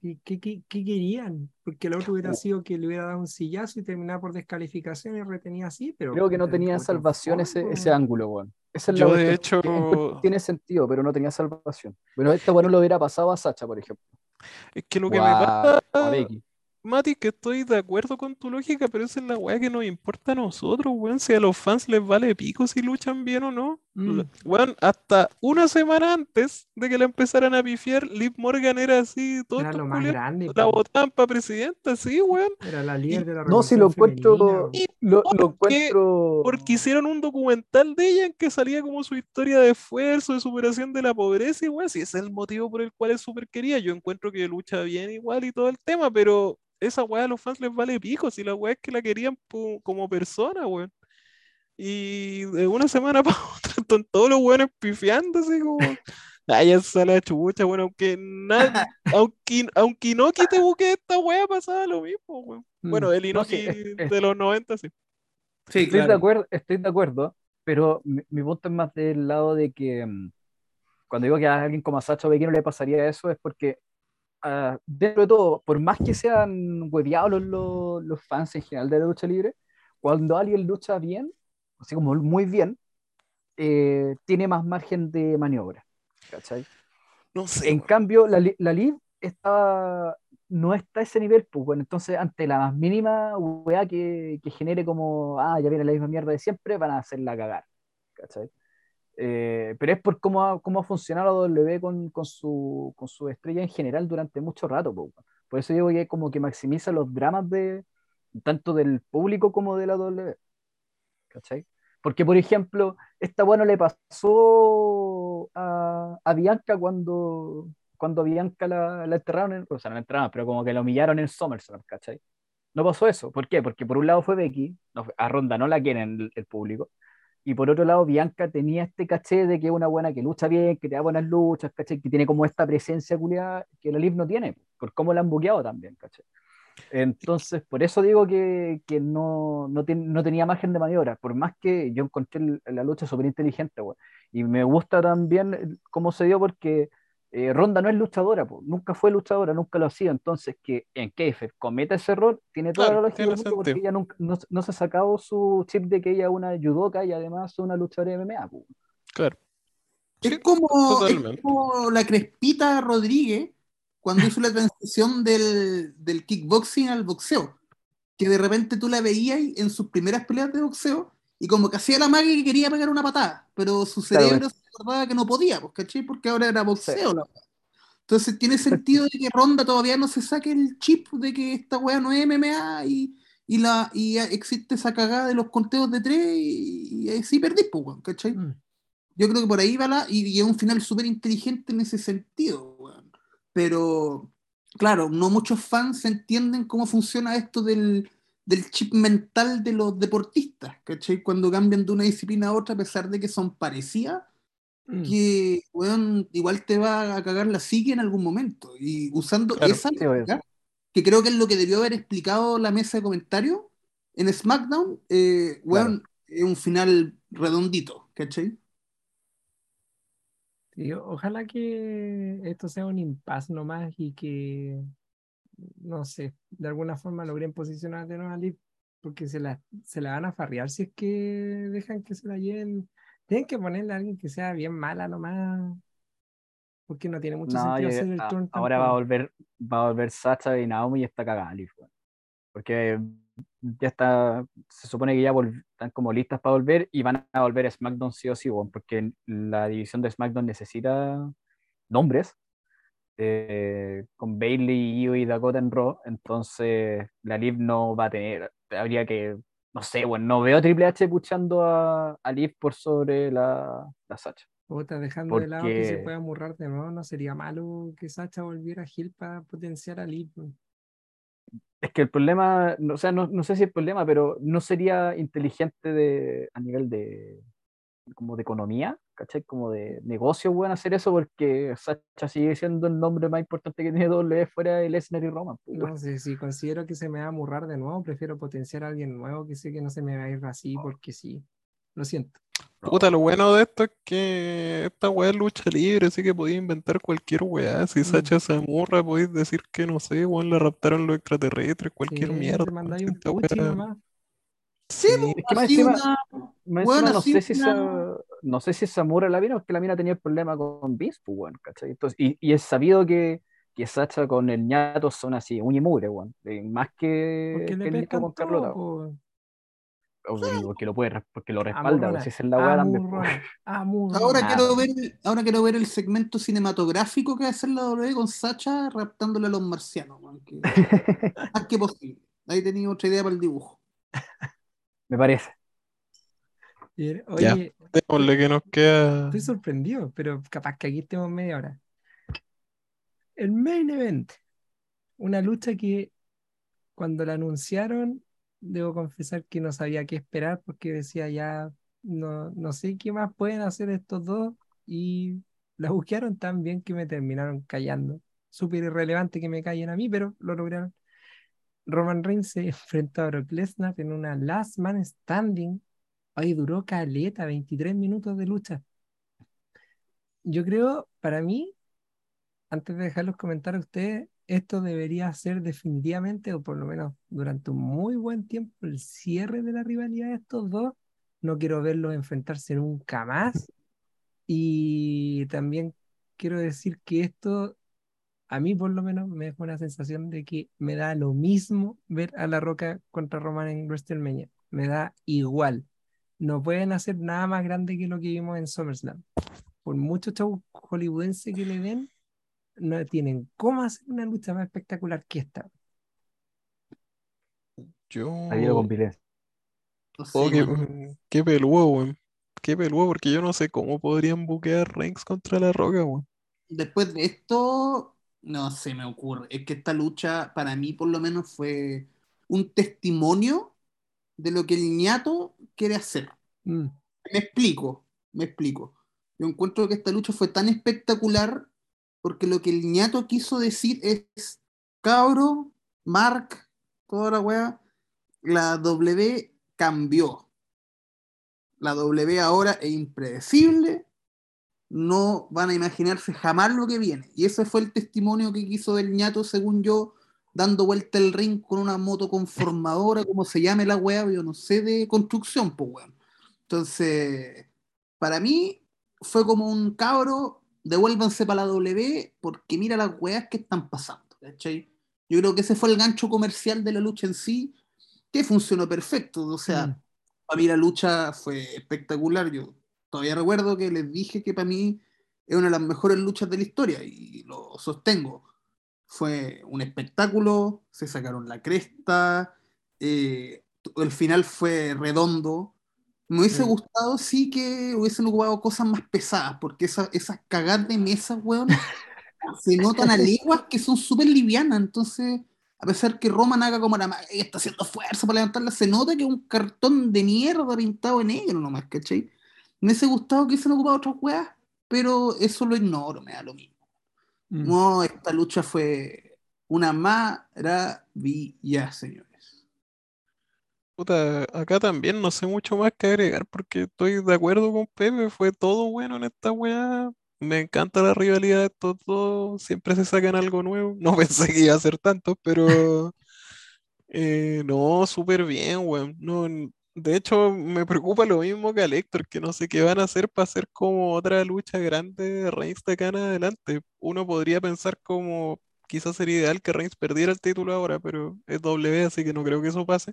¿Qué, qué, qué- qué querían? Porque el otro hubiera sido que le hubiera dado un sillazo y terminaba por descalificación y retenía así, pero Creo que no tenía salvación ese, ese ángulo, weón. Esa es la Yo, de hecho- tiene sentido, pero no tenía salvación. Bueno, esta weón no lo hubiera pasado a Sacha, por ejemplo. Es que lo que me pasa, Becky. Mati, que estoy de acuerdo con tu lógica, pero esa es la weá que nos importa a nosotros, weón. Si a los fans les vale pico si luchan bien o no. Mm. Weón, hasta una semana antes de que la empezaran a pifiar, Liv Morgan era así, todos Era lo más culiados grande. la votaban para presidenta, sí, weón. Era la líder de la No, si lo encuentro, lo, lo porque- encuentro. Porque hicieron un documental de ella en que salía como su historia de esfuerzo, de superación de la pobreza, y weón, si ese es el motivo por el cual es súper querida. Yo encuentro que lucha bien igual y todo el tema, pero esa weá a los fans les vale pico, si la weá es que la querían como persona, weón. y de una semana para otra están todos los buenos pifiando, así como. Ay, esa la chucha, bueno, aunque nadie, aunque, aunque Inoki te busque esta wea pasaba lo mismo, weón. Bueno, el No, sí, Inoki es- es- de los 90, sí. Sí, Estoy de acuerdo, estoy de acuerdo, pero mi, mi punto es más del lado de que mm, cuando digo que a alguien como a Sacha Bequino le pasaría eso es porque ah, dentro de todo, por más que sean hueviados los, los, los fans en general de la lucha libre, cuando alguien lucha bien, así como muy bien, eh, tiene más margen de maniobra. ¿cachai? No sé, En cambio, la, la Liv está, no está a ese nivel, pues bueno, entonces ante la más mínima weá que, que genere como, ah, ya viene la misma mierda de siempre, van a hacerla cagar, ¿cachai? Eh, pero es por cómo ha, cómo ha funcionado la W con, con, su, con su estrella en general durante mucho rato, weón. Por eso digo que como que maximiza los dramas de tanto del público como de la W, ¿cachai? Porque, por ejemplo, esta bueno le pasó a, a Bianca cuando, cuando a Bianca la, la enterraron, en- o sea, no la enterraron, pero como que la humillaron en SummerSlam, ¿cachai? No pasó eso. ¿Por qué? Porque por un lado fue Becky, no, a Ronda no la quieren el, el público, y por otro lado Bianca tenía este caché de que es una buena que lucha bien, que te da buenas luchas, ¿cachai? Que tiene como esta presencia culiada que la Liv no tiene, por cómo la han buqueado también, ¿cachai? Entonces, por eso digo que, que no, no, ten- no tenía margen de maniobra, por más que yo encontré la lucha súper inteligente. Y me gusta también cómo se dio porque eh, Ronda no es luchadora, po, nunca fue luchadora, nunca lo ha sido. Entonces, que en Keifer cometa ese error, tiene toda Claro, la lógica tiene del mundo porque ella nunca, no, no se ha sacado su chip de que ella es una judoka y además es una luchadora de MMA. po. Claro. Es Sí, como, es como la Crespita Rodríguez cuando hizo la transición del, del kickboxing al boxeo. Que de repente tú la veías en sus primeras peleas de boxeo y como que hacía la magia que quería pegar una patada, pero su Claro, cerebro se acordaba que no podía, pues, ¿cachai? Porque ahora era boxeo Sí. la weá. Entonces tiene sentido de que Ronda todavía no se saque el chip de que esta weá no es MMA y, y, la, y existe esa cagada de los conteos de tres y, y así perdís, pues, weón, ¿cachai? Mm. Yo creo que por ahí va la. Y, y es un final súper inteligente en ese sentido, weón. Pero, claro, no muchos fans entienden cómo funciona esto del, del chip mental de los deportistas, ¿cachai? Cuando cambian de una disciplina a otra, a pesar de que son parecidas, Mm. que, weón, igual te va a cagar la psique en algún momento. Y usando Claro. esa lógica, que creo que es lo que debió haber explicado la mesa de comentarios en SmackDown, eh, weón, es un final redondito, ¿cachai? Sí, ojalá que esto sea un impasse nomás y que, no sé, de alguna forma logren posicionar de nuevo a Liv, porque se la, se la van a farrear si es que dejan que se la lleven. Tienen que ponerle a alguien que sea bien mala nomás, porque no tiene mucho No, sentido yo- hacer el a- turn ahora va a volver, va a volver Sacha y Naomi y está cagada, Liv. Porque ya está, se supone que ya están como listas para volver y van a volver a SmackDown sí o sí, porque la división de SmackDown necesita nombres, eh, con Bailey, Io y Dakota en Raw, entonces la Liv no va a tener, habría que, no sé, bueno, no veo a Triple H puchando a, a Liv por sobre la, la Sacha. Puta, dejando de lado que se Porque- pueda murrar de nuevo, no sería malo que Sacha volviera a Hill para potenciar a Liv. Es que el problema, o sea, no, no sé si el problema, pero no sería inteligente de, a nivel de como de economía, ¿cachai? Como de negocio, weón, hacer eso porque Sacha sigue siendo el nombre más importante que tiene W fuera de Lesnar y Roman. pues. No sé, si considero que se me va a murrar de nuevo, prefiero potenciar a alguien nuevo que sé que no se me va a ir así porque sí. Lo siento. Puta, lo bueno de esto es que esta weá es lucha libre, así que podéis inventar cualquier weá. Si Mm. Sacha se amurra, podéis decir que no sé, weón, la raptaron los extraterrestres, cualquier Sí, mierda. te mandáis un puchi nomás. Sí, Es que más encima, una- más weón, encima no sé si una- esa, no sé si Samura la vino, porque la mina tenía el problema con Vince, pues, weón, ¿cachai? Entonces, y, y es sabido que, que Sacha con el ñato son así, uña y mugre, weón. eh, Más que, Porque que el pescan con Carlota. Porque lo puede, porque lo respalda, si esa es la pues. Ahora Ah, quiero ver, el- ahora quiero ver el segmento cinematográfico que va a hacer la W con Sacha raptándole a los marcianos, man, que- más que posible. Ahí tenía otra idea para el dibujo. Me parece. Ya. Oye, démosle que nos queda. estoy sorprendido, pero capaz que aquí estemos media hora. El main event, una lucha que cuando la anunciaron debo confesar que no sabía qué esperar porque decía ya, no, no sé qué más pueden hacer estos dos y la buscaron tan bien que me terminaron callando. Súper irrelevante que me callen a mí, pero lo lograron. Roman Reigns se enfrentó a Brock Lesnar en una Last Man Standing. Hoy duró caleta, 23 minutos de lucha. Yo creo, para mí, antes de dejarlos comentar a ustedes, esto debería ser definitivamente, o por lo menos durante un muy buen tiempo, el cierre de la rivalidad de estos dos. No quiero verlos enfrentarse nunca más. Y también quiero decir que esto, a mí por lo menos, me deja una sensación de que me da lo mismo ver a La Roca contra Roman en WrestleMania. Me da igual. No pueden hacer nada más grande que lo que vimos en SummerSlam. Por mucho show hollywoodense que le den, no tienen cómo hacer una lucha más espectacular que esta. Yo. Ahí lo compilé. Oh, qué peludo, weón. Qué peludo, porque yo no sé cómo podrían buquear Reigns contra la Roca, weón. Después de esto, no se me ocurre. Es que esta lucha, para mí por lo menos, fue un testimonio de lo que el ñato quiere hacer. Mm, Me explico, me explico. Yo encuentro que esta lucha fue tan espectacular porque lo que el ñato quiso decir es, cabro, Mark, toda la wea, la W cambió. La W ahora es impredecible, no van a imaginarse jamás lo que viene. Y ese fue el testimonio que quiso el ñato, según yo, dando vuelta el ring con una moto conformadora, como se llame la wea, yo no sé de construcción, pues weón. Entonces, para mí fue como un cabro, devuélvanse para la W porque mira las weas que están pasando, ¿cachai? Yo creo que ese fue el gancho comercial de la lucha en sí, que funcionó perfecto. O sea, mm. para mí la lucha fue espectacular. Yo todavía recuerdo que les dije que para mí es una de las mejores luchas de la historia y lo sostengo. Fue un espectáculo, se sacaron la cresta, eh, el final fue redondo. Me hubiese Sí. gustado sí que hubiesen ocupado cosas más pesadas, porque esa- esas cagadas de mesa, weón, se notan a leguas que son súper livianas. Entonces, a pesar que Roman haga como la está haciendo fuerza para levantarla, se nota que es un cartón de mierda pintado de negro nomás, ¿cachai? Me hubiese gustado que hubiesen ocupado otras weas, pero eso lo ignoro, me da lo mismo. Mm. No, esta lucha fue una maravilla, señores. Puta, acá también no sé mucho más que agregar porque estoy de acuerdo con Pepe, fue todo bueno en esta weá. Me encanta la rivalidad de estos dos, siempre se sacan algo nuevo. No pensé que iba a ser tanto, pero eh, no, súper bien, weón. No, de hecho, me preocupa lo mismo que a Héctor, que no sé qué van a hacer para hacer como otra lucha grande de Reigns de acá en adelante. Uno podría pensar como quizás sería ideal que Reigns perdiera el título ahora, pero es W, así que no creo que eso pase.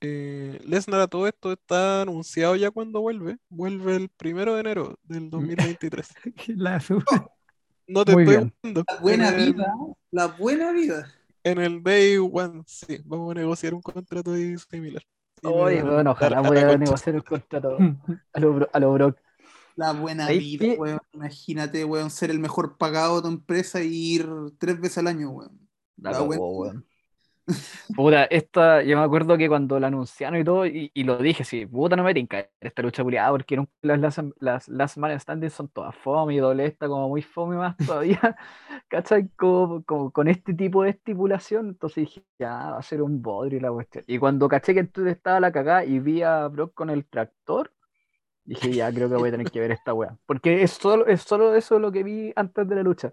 Eh, Lesnar a todo esto está anunciado ya cuando vuelve. Vuelve el primero de enero del 2023. La No te Muy estoy jugando. La buena el, vida, la buena vida. en el Day One, sí, vamos a negociar un contrato ahí similar. Oye, mandar ojalá a la pueda concha. negociar el contrato a lo, Bro- a lo Brock. La buena Ahí vida, sí. weón. Imagínate, weón, ser el mejor pagado de tu empresa y ir tres veces al año, weón. La La buena- weón. Puta, esta, yo me acuerdo que cuando la anunciaron y todo, y, y lo dije, sí, puta no me tinca esta lucha culiada, porque nunca las, las, las Last Man Standing son todas fome y doble esta como muy fome más todavía, ¿cachai? Como, con este tipo de estipulación, entonces dije, ya, va a ser un bodrio la cuestión. Y cuando caché que entonces estaba la cagada y vi a Brock con el tractor, dije, ya, creo que voy a tener que ver esta weá, porque es solo, es solo eso lo que vi antes de la lucha.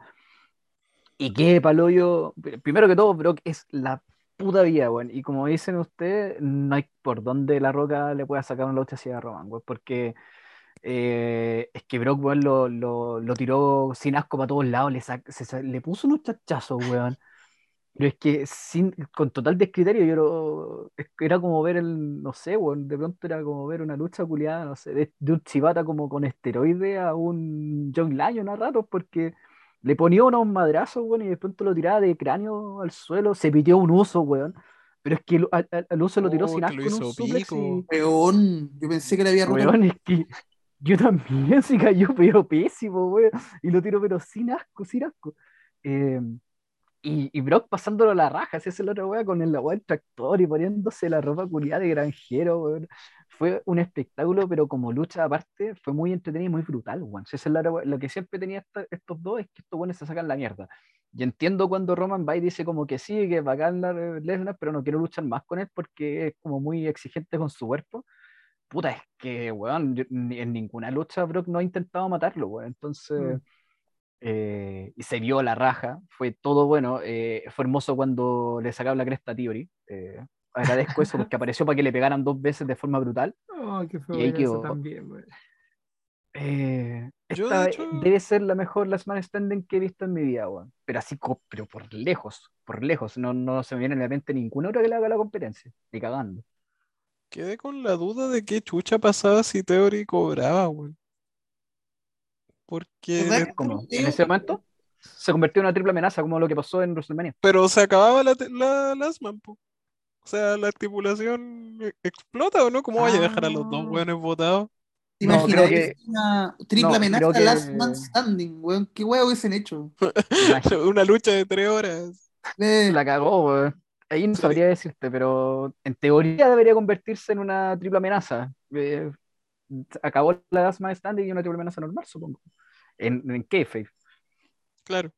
Y qué paloyo, primero que todo, Brock es la puta vida, weón. Y como dicen ustedes, no hay por dónde la roca le pueda sacar una lucha hacia Roman, weón. Porque eh, es que Brock, weón, lo, lo, lo tiró sin asco para todos lados, le, se le puso unos chachazos, weón. Pero es que sin, con total descriterio, yo lo- era como ver el, no sé, weón, de pronto era como ver una lucha culiada, no sé, de, de un chivata como con esteroide a un John Lyon a ratos, porque le ponía unos madrazos, weón, y de pronto lo tiraba de cráneo al suelo, se pitió un uso, weón. Pero es que el- al, uso lo tiró Oh, sin asco lo en un hizo suplex pico. y, Weón, yo pensé que le había roto. weón, es que yo también se cayó, pero pésimo, weón. Y lo tiró, pero sin asco, sin asco. Eh, Y, y Brock pasándolo a la raja, si ese es la otra wea con el agua del tractor y poniéndose la ropa culiada de granjero, weón. Fue un espectáculo, pero como lucha aparte, fue muy entretenido y muy brutal, weón. Esa es la lo que siempre tenía esta- estos dos es que estos buenos se sacan la mierda. Y entiendo cuando Roman va y dice como que sí, que bacán la- Lesnar, pero no quiero luchar más con él porque es como muy exigente con su cuerpo. Puta, es que, weón, en ninguna lucha Brock no ha intentado matarlo, weón. Entonces, Mm. eh, y se vio la raja, fue todo bueno. eh, fue hermoso cuando le sacaron la cresta a Theory. eh, agradezco eso porque apareció para que le pegaran dos veces de forma brutal. Oh, que fue Y ahí quedó. también. Eh, esta de hecho- debe ser la mejor Last Man Standing que he visto en mi vida, weón. Pero así, pero por lejos, por lejos. No, no se me viene a la mente ninguna otra que le haga la competencia, ni cagando. Quedé con la duda de qué chucha pasaba si Theory cobraba, weón. Porque, en ese momento se convirtió en una triple amenaza, como lo que pasó en WrestleMania. pero se acababa la, la Last Man, po. O sea, la estipulación e- explota o no, ¿cómo vaya a dejar a los dos Ah. weones votados? ¿Te No, creo que- una triple no, amenaza que- Last Man Standing, weón? ¿Qué weón hubiesen hecho? Una lucha de tres horas. La cagó, weón. Ahí no Sí. sabría decirte, pero en teoría debería convertirse en una triple amenaza. Eh, acabó la Last Man Standing y una triple amenaza normal, supongo. En, en kayfabe. Claro.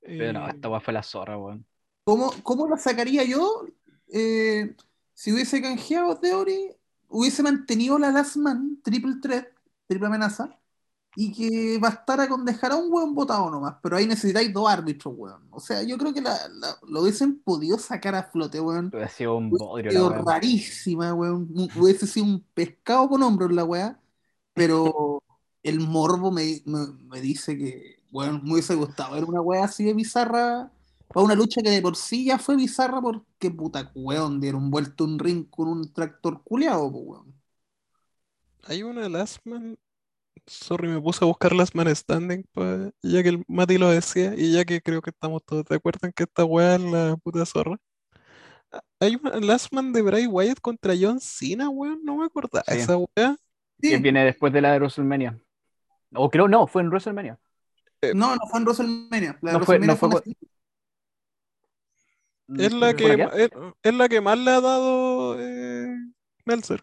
Pero no, Eh, esta weá fue la zorra, weón. ¿Cómo, cómo lo sacaría yo? Eh, si hubiese canjeado Theory, hubiese mantenido la Last Man, triple threat, triple amenaza, y que bastara con dejar a un weón votado nomás, pero ahí necesitáis dos árbitros, weón. O sea, yo creo que la- la- lo hubiesen podido sacar a flote, weón. Hubiera sido un Hubiese bodrio sido la rarísima, weón. Hu- Hubiese sido un pescado con hombros la weá, pero el morbo me, me- me dice que, weón, me hubiese gustado ver una weá así de bizarra para una lucha que de por sí ya fue bizarra porque, puta, weón, dieron vuelto un ring con un tractor culeado, weón. Hay una Last Man. Sorry, me puse a buscar Last Man Standing, pa- ya que el Mati lo decía, y ya que creo que estamos todos de acuerdo en que esta weá es la puta zorra. Ah, Hay una Last Man de Bray Wyatt contra John Cena, weón. No me acordaba Sí. esa weá. Sí, Que viene después de la de WrestleMania. O creo no, fue en WrestleMania. no, no fue en WrestleMania. La de No fue- WrestleMania no fue Es la ¿Fue que, es, es la que más le ha dado eh, Meltzer.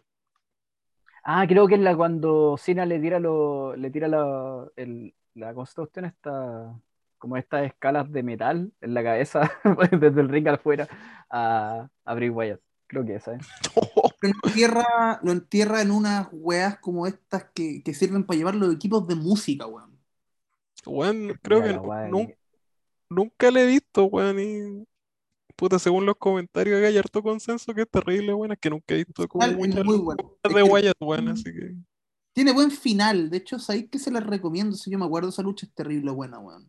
Ah, creo que es la cuando Cena le tira lo, le tira la, el, la construcción esta, como estas escalas de metal en la cabeza desde el ring afuera a, a Bray Wyatt. Creo que esa, ¿eh? Lo entierra, lo entierra en unas weas como estas que, que sirven para llevar los equipos de música, weón. Weón, creo Ya, que ahí. nunca le he visto, weón. Y puta, según los comentarios, hay harto consenso que es terrible. Es que nunca he visto como muchas muy bueno. luchas Es de que- Wyatt, weón. Así que. Tiene buen final. De hecho, sabéis que se la recomiendo. Si yo me acuerdo, esa lucha es terrible buena, weón.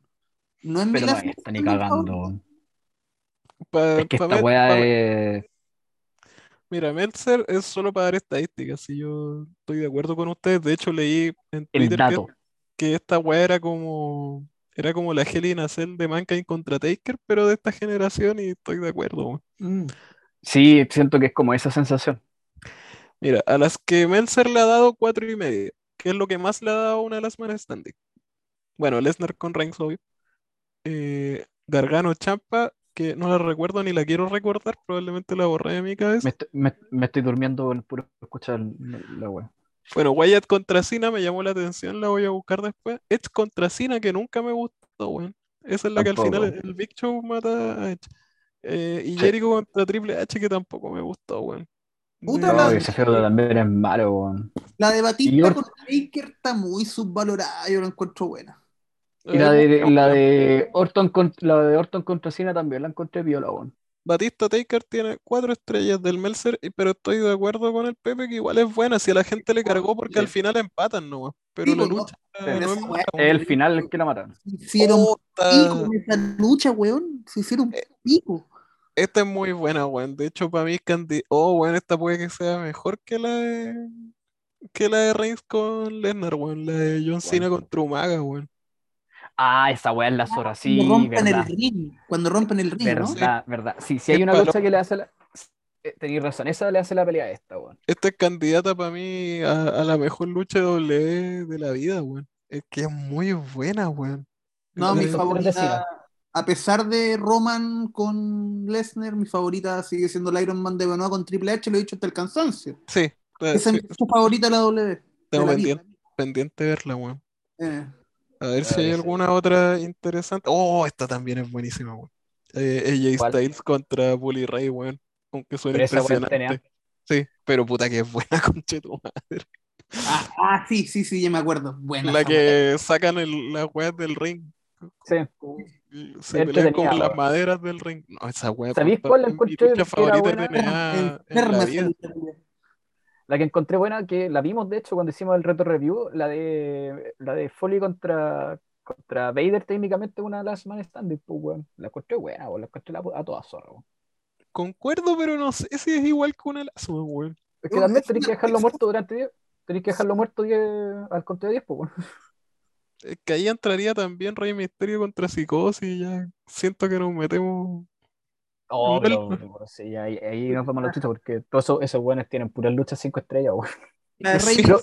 No es mi Pero Last está ni cagando. Pa- Es que esta pa- es. Mira, Meltzer es solo para dar estadísticas. Y yo estoy de acuerdo con ustedes. De hecho, leí en El Twitter que, dato. que esta weá era como. Era como la Hell in a Cell de Mankind contra Taker, pero de esta generación, y estoy de acuerdo, weón. Mm. Sí, siento que es como esa sensación. Mira, a las que Meltzer le ha dado cuatro y medio, que es lo que más le ha dado a una de las manas standing. Bueno, Lesnar con Reigns, obvio. Eh, Gargano Champa, que no la recuerdo ni la quiero recordar, probablemente la borré de mi cabeza. Me, estoy- me- me estoy durmiendo con puro escuchar la, la weá. Bueno, Wyatt contra Cena me llamó la atención, la voy a buscar después. Edge contra Cena, que nunca me gustó, weón. Esa es la que al final el Big Show mata a Edge. Eh, y Sí. Jericho contra Triple H, que tampoco me gustó, weón. Puta la- No, ese feudo también es malo, weón. La de Batista Or- con Taker está muy subvalorada. Yo la encuentro buena. Y la Hay de, la de Orton contra, la de Orton contra Cena también la encontré viola, weón. Batista Taker tiene cuatro estrellas del Meltzer, y- pero estoy de acuerdo con el Pepe que igual es buena. Si a la gente le cargó porque al final empatan nomás. Pero Sí, la pues, no. lucha no es Es el final el que la mataron. Hicieron Oh, está- pico en esa lucha, weón. Se hicieron Eh, pico. Esta es muy buena, weón. De hecho, para mí, Candy. Oh, weón, esta puede que sea mejor que la de. Que la de Reigns con Lesnar, weón. La de John Cena contra Umaga, weón. Ah, esa weá es la zorra, sí, Cuando rompen verdad. el ring. Cuando rompen el ring, ¿no? Verdad, verdad. Sí, si hay una lucha que le hace la. eh, Tenéis razón, esa le hace la pelea a esta, weón. Esta es candidata para mí a, a la mejor lucha de W de la vida, weón. Es que es muy buena, weón. No, mi favorita, a pesar de Roman con Lesnar, mi favorita sigue siendo el Iron Man de Benoit con Triple H, lo he dicho hasta el cansancio. Sí, eh, Esa sí, es mi favorita de la W. tengo pendiente, pendiente verla, weón. Eh, A ver si hay alguna otra interesante. Oh, esta también es buenísima, weón. Eh, AJ ¿Cuál? Styles contra Bully Ray, weón. Aunque es impresionante. Sí, pero puta que es buena, conche tu madre. ah, ah, sí, sí, sí, ya me acuerdo. Buena. La que sacan el, las weas del ring. Sí. Se pelean con las maderas del ring. No, esa wea ¿Sabéis cuál la mi encontré era favorita buena? de TNA en Enferma la. La que encontré buena, que la vimos de hecho cuando hicimos el reto review, la de la de Foley contra, contra Vader, técnicamente una Last Man Standing, pues, weón. La encontré buena, weón. La encontré la- a todas zorra, weón. Concuerdo, pero no sé si es igual que una lazo, weón. Es que también tenéis que dejarlo muerto durante 10. Tenéis que dejarlo muerto 10 al conteo de 10, pues, weón. Es que ahí entraría también Rey Misterio contra Psicosis y ya siento que nos metemos. Oh, pero, pero sí, ahí, ahí nos vamos a la chucha porque todos esos, esos buenos tienen puras luchas 5 estrellas, weón. La de Rey Sí. Con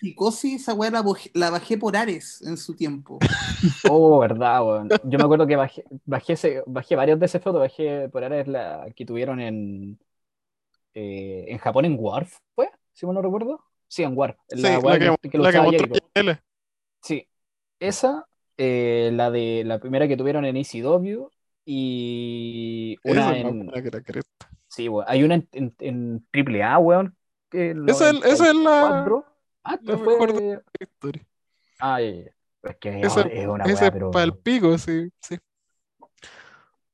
Psicosis, esa weá la, bajé por Ares en su tiempo. Oh, verdad, weón. Yo me acuerdo que bajé, bajé, ese- bajé varios de ese foto, bajé por ahora es la que tuvieron en eh, en Japón en War, ¿fue? Si mal no recuerdo. Sí, en War. Sí, La, weá la que, que la que. Sí. Esa, eh, la de la primera que tuvieron en ECW y una en. buena que la cresta. Sí, weón. Hay una en, en, en AAA, weón. que el Esa es, la, 94. Ah, la fue. mejor de la historia. Ah. Es que es, Esa, es una esa weá, es pero. para el pico, sí, sí.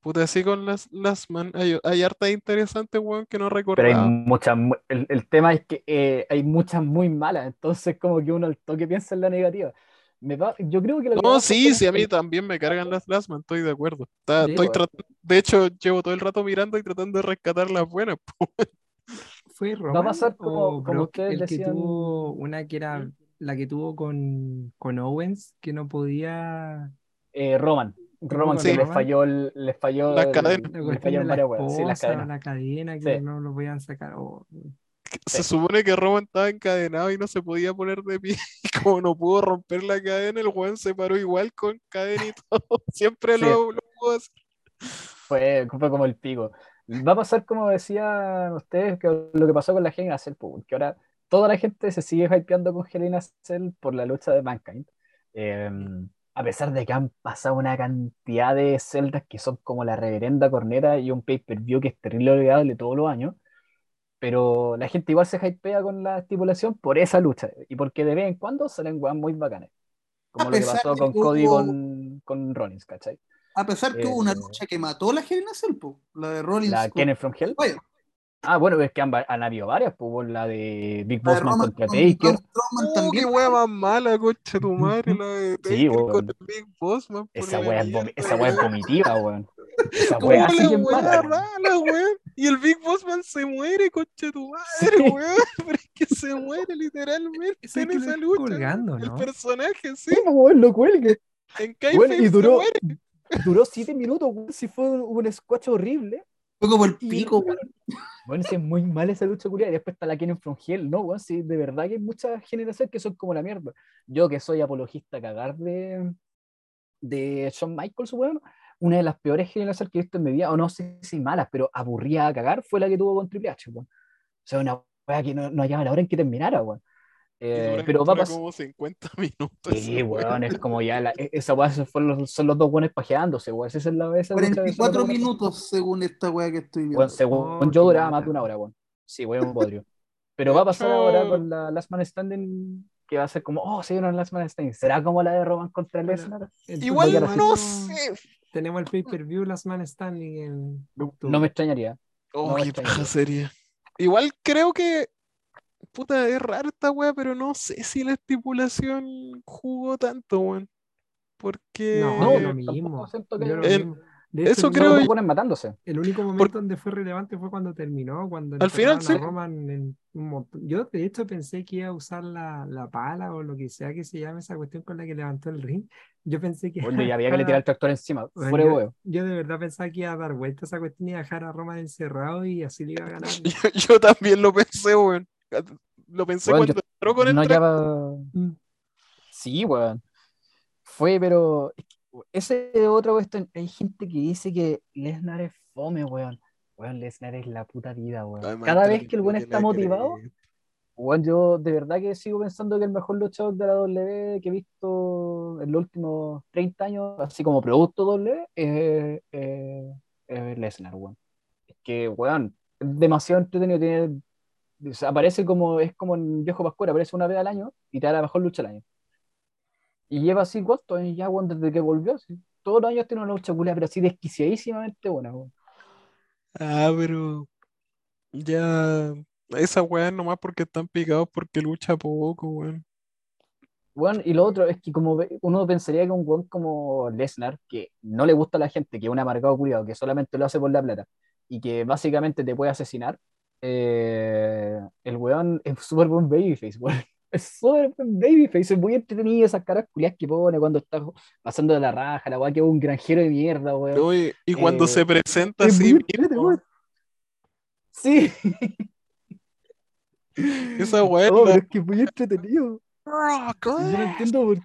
Puta, así con las, las man, hay, hay harta interesante, weón, que no Pero hay muchas, mu- el, el tema es que eh, hay muchas muy malas, entonces como que uno al toque piensa en la negativa. Me va- yo creo que lo que No, sí, sí, a que- mí también me cargan las Last Man, estoy de acuerdo. Está- Sí, estoy trat- de hecho, llevo todo el rato mirando y tratando de rescatar las buenas. ¿Fue Roman pasar como- o como ustedes el que tuvo una que era la que tuvo con, con Owens, que no podía eh, Roman, Roman con que les falló, el- les falló, el- les de la sí, las cadenas. la cadena, que Sí. no lo podían sacar. oh, Se supone que Roman estaba encadenado y no se podía poner de pie. Y como no pudo romper la cadena, el weón se paró igual con cadena y todo. Siempre Sí. lo, lo pudo hacer. Fue, fue como el pico. Va a pasar como decían ustedes, que lo que pasó con la Hell in a Cell, po, que ahora toda la gente se sigue hypeando con Hell in a Cell por la lucha de Mankind. Eh, a pesar de que han pasado una cantidad de celdas que son como la reverenda corneta y un pay-per-view que es terrible olvidable todos los años, pero la gente igual se hypea con la estipulación por esa lucha y porque de vez en cuando salen weas muy bacanes. Como A lo que pasó con que Cody hubo- con, con Rollins, ¿cachai? A pesar que hubo una Eh, lucha que mató a la Hell in a Cell, po, la de Rollins. La con- Kenneth from Hell. Oye, Ah, bueno, es que han, han habido varias, pues la de Big Bossman Roman contra con Taker. Strowman Uh, también. qué wea más mala, concha tu madre, la de Sí, Taker weón. con el Big Boss, man. Esa wea es, esa wea es vomitiva, weón. Esa ¿Cómo wea así la es mala. rara, weón? Y el Big Bossman se muere, concha tu madre, Sí. weón. Pero es que se muere literalmente Ese en esa lucha. colgando, El ¿no? personaje, sí. Sí, pues, weón, lo cuelgue. En Weón, y se duró, muere. duró siete minutos, weón. Si fue un, un squash horrible. Fue como el Y- pico, weón. Bueno, si es muy mala esa lucha culiada. Y después está la Kenneth from Hell, ¿no, weón? Sí, de verdad que hay muchas generaciones que son como la mierda. Yo que soy apologista a cagar de, de Shawn Michaels, weón. Una de las peores generaciones que he visto en mi vida, o no sé si malas, pero aburrida a cagar, fue la que tuvo con Triple H, weón. O sea, una weá que no, no hallaba la hora en que terminara, weón. Eh, dura- pero va a pasar. como 50 minutos. Sí, weón, es como ya, la, e- esa weá fueron los- son los dos buenos pajeándose, weón. Esa es la esa lucha de- son los 44 dos buenos minutos según esta weá que estoy viendo. Weón, según Oh, yo duraba más de una hora, weón. Sí, weón, un bodrio. Pero va a pasar ahora con la Last Man Standing, que va a ser como, oh, se dieron Last Man Standing. ¿Será como la de Roman contra Lesnar? Igual no sé. Tenemos el pay-per-view Last Man Standing en. No me extrañaría. Oh, No, qué paja sería. Igual creo que. Puta, es rara esta wea, pero no sé si la estipulación jugó tanto, weón. Porque. No, No, mismo. siento que- yo lo En- mismo. De hecho, eso el creo ponen matándose. El único momento donde fue relevante fue cuando terminó, cuando Al final, sí. Roman en un montón. Yo de hecho pensé que iba a usar la, la pala o lo que sea que se llame esa cuestión con la que levantó el ring. Yo pensé que Bueno, ya había que le tirar el tractor encima. Bueno, Fuera yo, huevo. yo de verdad pensaba que iba a dar vuelta esa cuestión y a dejar a Roman encerrado y así le iba a ganar. Yo, yo también lo pensé, weón. Lo pensé cuando entró con el No track. hallaba- Mm. Sí, weón. Fue, pero. ese es otra cuestión. Hay gente que dice que Lesnar es fome, weón. Weón, Lesnar es la puta vida, weón. Además, Cada vez que el weón está motivado. Weón, yo de verdad que sigo pensando que el mejor luchador de la W que he visto en los últimos 30 años, así como producto W, es, es- es Lesnar, weón. Es que, weón, es demasiado entretenido. Tiene, aparece como, es como en Viejo Pascual, aparece una vez al año y te da la mejor lucha al año. Y lleva así cuántos años ya, weón, desde que volvió. Todos los años tiene una lucha culia, pero así desquiciadísimamente buena, weón. Ah, pero ya esa weá nomás porque están picados porque lucha poco, weón. Bueno, y lo otro es que como uno pensaría que un weón como Lesnar, que no le gusta a la gente, que es un amargado culiado, que solamente lo hace por la plata, y que básicamente te puede asesinar, eh, el weón es súper buen babyface, weón. Es súper buen babyface, es muy entretenido esas caras culiadas que pone cuando está pasando de la raja, la weá que es un granjero de mierda, weón. Y cuando Eh, se presenta Es así mismo, weón. Sí, esa weá es no, la- pero es que es muy entretenido. Yo no entiendo por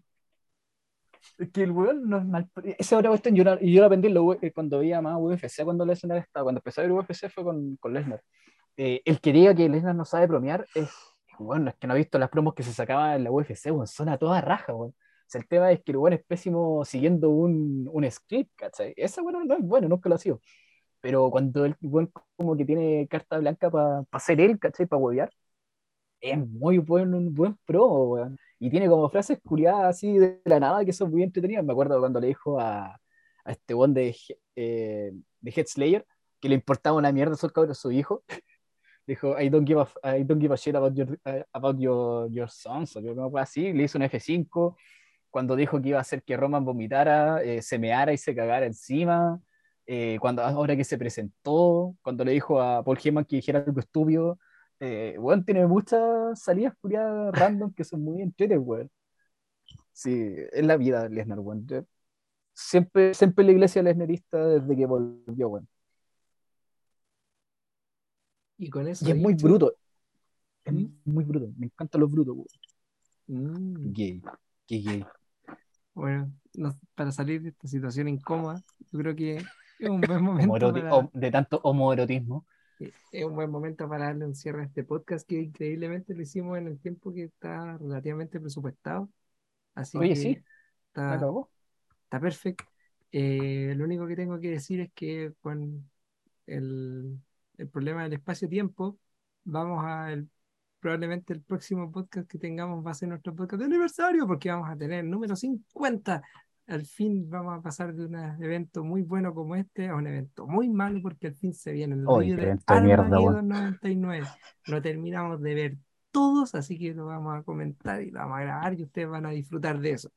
Es que el weón no es mal. Esa otra cuestión, yo, la- yo lo aprendí en lo- cuando veía más UFC, cuando Lesnar estaba. Cuando empecé a ver UFC fue con, con Lesnar. Eh, el que diga que Lesnar no sabe bromear es. Bueno, es que no ha visto las promos que se sacaban en la UFC, weón. Son a toda raja, weón. O sea, el tema es que el weón es pésimo siguiendo un, un script, ¿cachai? Esa weón no es bueno, nunca lo ha sido. Pero cuando el weón como que tiene carta blanca para ser él, ¿cachai? Para huevear, es muy buen, un buen pro, weón. Y tiene como frases curiadas así de la nada que son muy entretenidas. Me acuerdo cuando le dijo a, a este one de, eh, de Head Slayer que le importaba una mierda a su cabrón, su hijo. Dijo, I don't give a, I don't give a shit about your, uh, about your, your sons, o algo así. Le hizo un F5. Cuando dijo que iba a hacer que Roman vomitara, eh, se meara y se cagara encima. Eh, cuando, ahora que se presentó, cuando le dijo a Paul Heyman que dijera algo estúpido. Eh, tiene muchas salidas curiadas random que son muy entretenidas, weón. Sí, es la vida de Lesnar, weón. Siempre, siempre la iglesia lesnarista desde que volvió, weón. Y con eso Y es muy bruto. Es ¿Mm? muy bruto. Me encantan los brutos, weón. Mm, Gay. Qué gay. bueno, no- para salir de esta situación incómoda, yo creo que es un buen momento para, de tanto homoerotismo. Es un buen momento para darle un cierre a este podcast que increíblemente lo hicimos en el tiempo que está relativamente presupuestado. Así Oye, que sí, está, está perfecto. Eh, lo único que tengo que decir es que con el, el problema del espacio-tiempo, vamos a el- probablemente el próximo podcast que tengamos va a ser nuestro podcast de aniversario, porque vamos a tener el número 50. Al fin vamos a pasar de un evento muy bueno como este a un evento muy malo, porque al fin se viene el qué de mierda, Armageddon 99. Lo terminamos de ver todos, así que lo vamos a comentar y lo vamos a grabar y ustedes van a disfrutar de eso.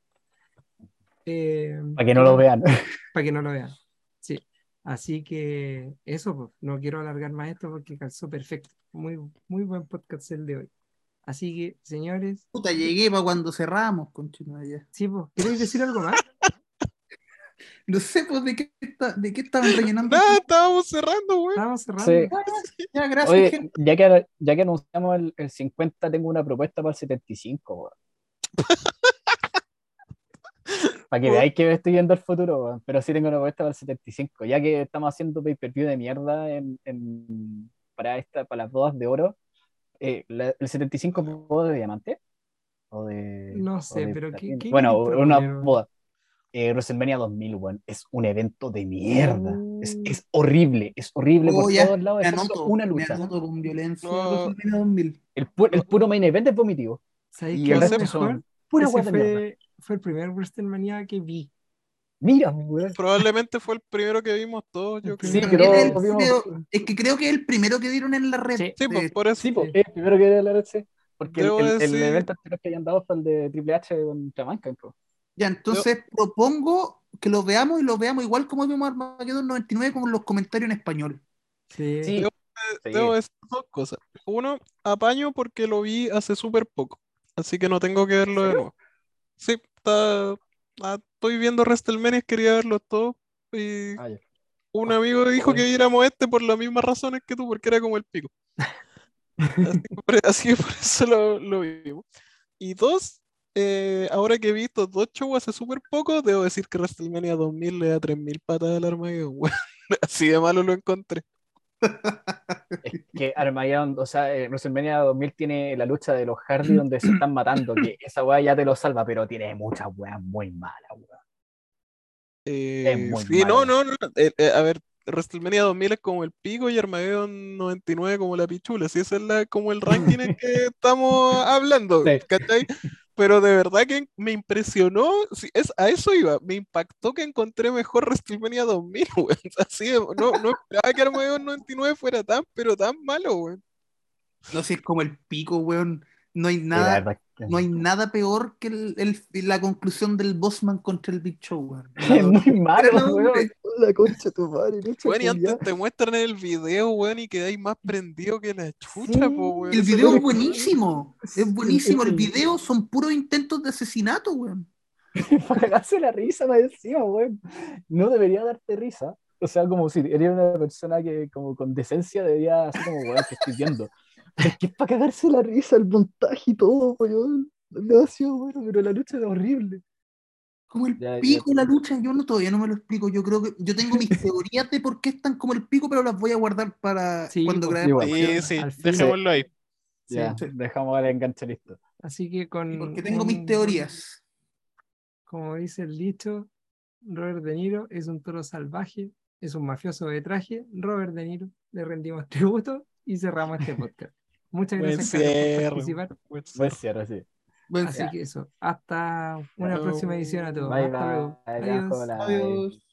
Eh, Para que no lo vean. para que no lo vean. Sí. Así que eso, pues, no quiero alargar más esto porque calzó perfecto. Muy, muy buen podcast el de hoy. Así que, señores, Puta, llegué para cuando cerramos, conchino ya. sí, pues, ¿queréis decir algo más? No sé, pues, de qué, está- de qué estaban rellenando. Nada, estábamos cerrando, weón. Estamos cerrando. Sí. Ya, gracias, Oye, gente. ya que, ya que anunciamos el, el 50, tengo una propuesta para el 75, weón. Para que veáis que estoy viendo el futuro, weón. Pero sí tengo una propuesta para el 75. Ya que estamos haciendo pay-per-view de mierda en, en- para, esta, para las bodas de oro. eh, la- ¿El 75 es boda de diamante? ¿O de, No o sé, de pero ¿qué- Bueno, una boda. Eh, WrestleMania 2000, weón. Es un evento de mierda. Es, Oh. es horrible, es horrible Oh, por ya, todos lados. Me excepto anoto, una me lucha. anoto con violencia. No. 2000. El, pu- el puro main event es vomitivo. ¿Sabéis Y qué el es resto son pura mierda. fue, fue el primer WrestleMania que vi. Mira, weón. Probablemente fue el primero que vimos todos, yo creo. Sí, También el creo- Es que creo que es el primero que dieron en la red. Sí. Sí, pues por eso. Sí, pues, Sí. es el primero que era el RC. Porque el, Debo el- el decir- evento anterior que hayan dado fue el de Triple H contra Mankind. po. Ya, entonces propongo que lo veamos y lo veamos igual como vimos Armageddon 99 con los comentarios en español. Sí. Sí. Debo decir dos cosas. Uno, apaño porque lo vi hace súper poco. Así que no tengo que verlo de nuevo. Sí, está, ah, estoy viendo WrestleMania, quería verlos todos. Y Ah, un amigo dijo que viéramos este por las mismas razones que tú, porque era como el pico. Así que por, así que por eso lo, lo vimos. Y dos, eh, ahora que he visto dos shows hace súper poco, debo decir que WrestleMania 2000 le da 3000 patas al Armageddon. Así de malo lo encontré. Es que Armageddon, o sea, eh, WrestleMania 2000 tiene la lucha de los Hardy donde se están matando, que esa weá ya te lo salva, pero tiene muchas weas muy malas, weón. Eh, muy sí, no, malo. no, no. eh, eh, a ver, WrestleMania 2000 es como el pico y Armageddon 99 como la pichula. Si ese es la, como el ranking en que estamos hablando, Sí. ¿cachai? Pero de verdad que me impresionó, es, a eso iba, me impactó que encontré mejor WrestleMania 2000, weón. Así, de- no, no esperaba que Armageddon 99 fuera tan, pero tan malo, weón. No sé, es como el pico, weón. No hay nada, que- no hay nada peor que el- el- la conclusión del Bossman contra el Big Show, weón. Es muy malo, weón. La concha de tu madre, Weón, y antes te muestran el video, weón, y quedáis más prendido que la chucha, Sí. po, weón. El video es buenísimo, Sí, es buenísimo. El video son puros intentos de asesinato, weón. Para cagarse la risa más encima, weón. No debería darte risa. O sea, como si eres una persona que como con decencia debería así como, weón, te estoy viendo. Es que es para cagarse la risa, el montaje y todo, weón. Es demasiado bueno, pero la lucha es horrible. Como el Ya, pico la lucha, yo no todavía no me lo explico. Yo creo que yo tengo mis teorías de por qué están como el pico, pero las voy a guardar para Sí, cuando pues, grabemos. Sí, sí, dejémoslo ahí. Sí. Ya, sí. dejamos el enganche listo. Así que con. Porque tengo un- mis teorías. Como dice el dicho, Robert De Niro es un toro salvaje, es un mafioso de traje. Robert De Niro, le rendimos tributo y cerramos este podcast. Muchas Buen gracias Carlos, por cierre, participar. buen cierre. cierre, sí. Buen Así cierre. que eso, hasta una próxima edición a todos. Bye, Hasta luego. bye. Adiós. Adiós.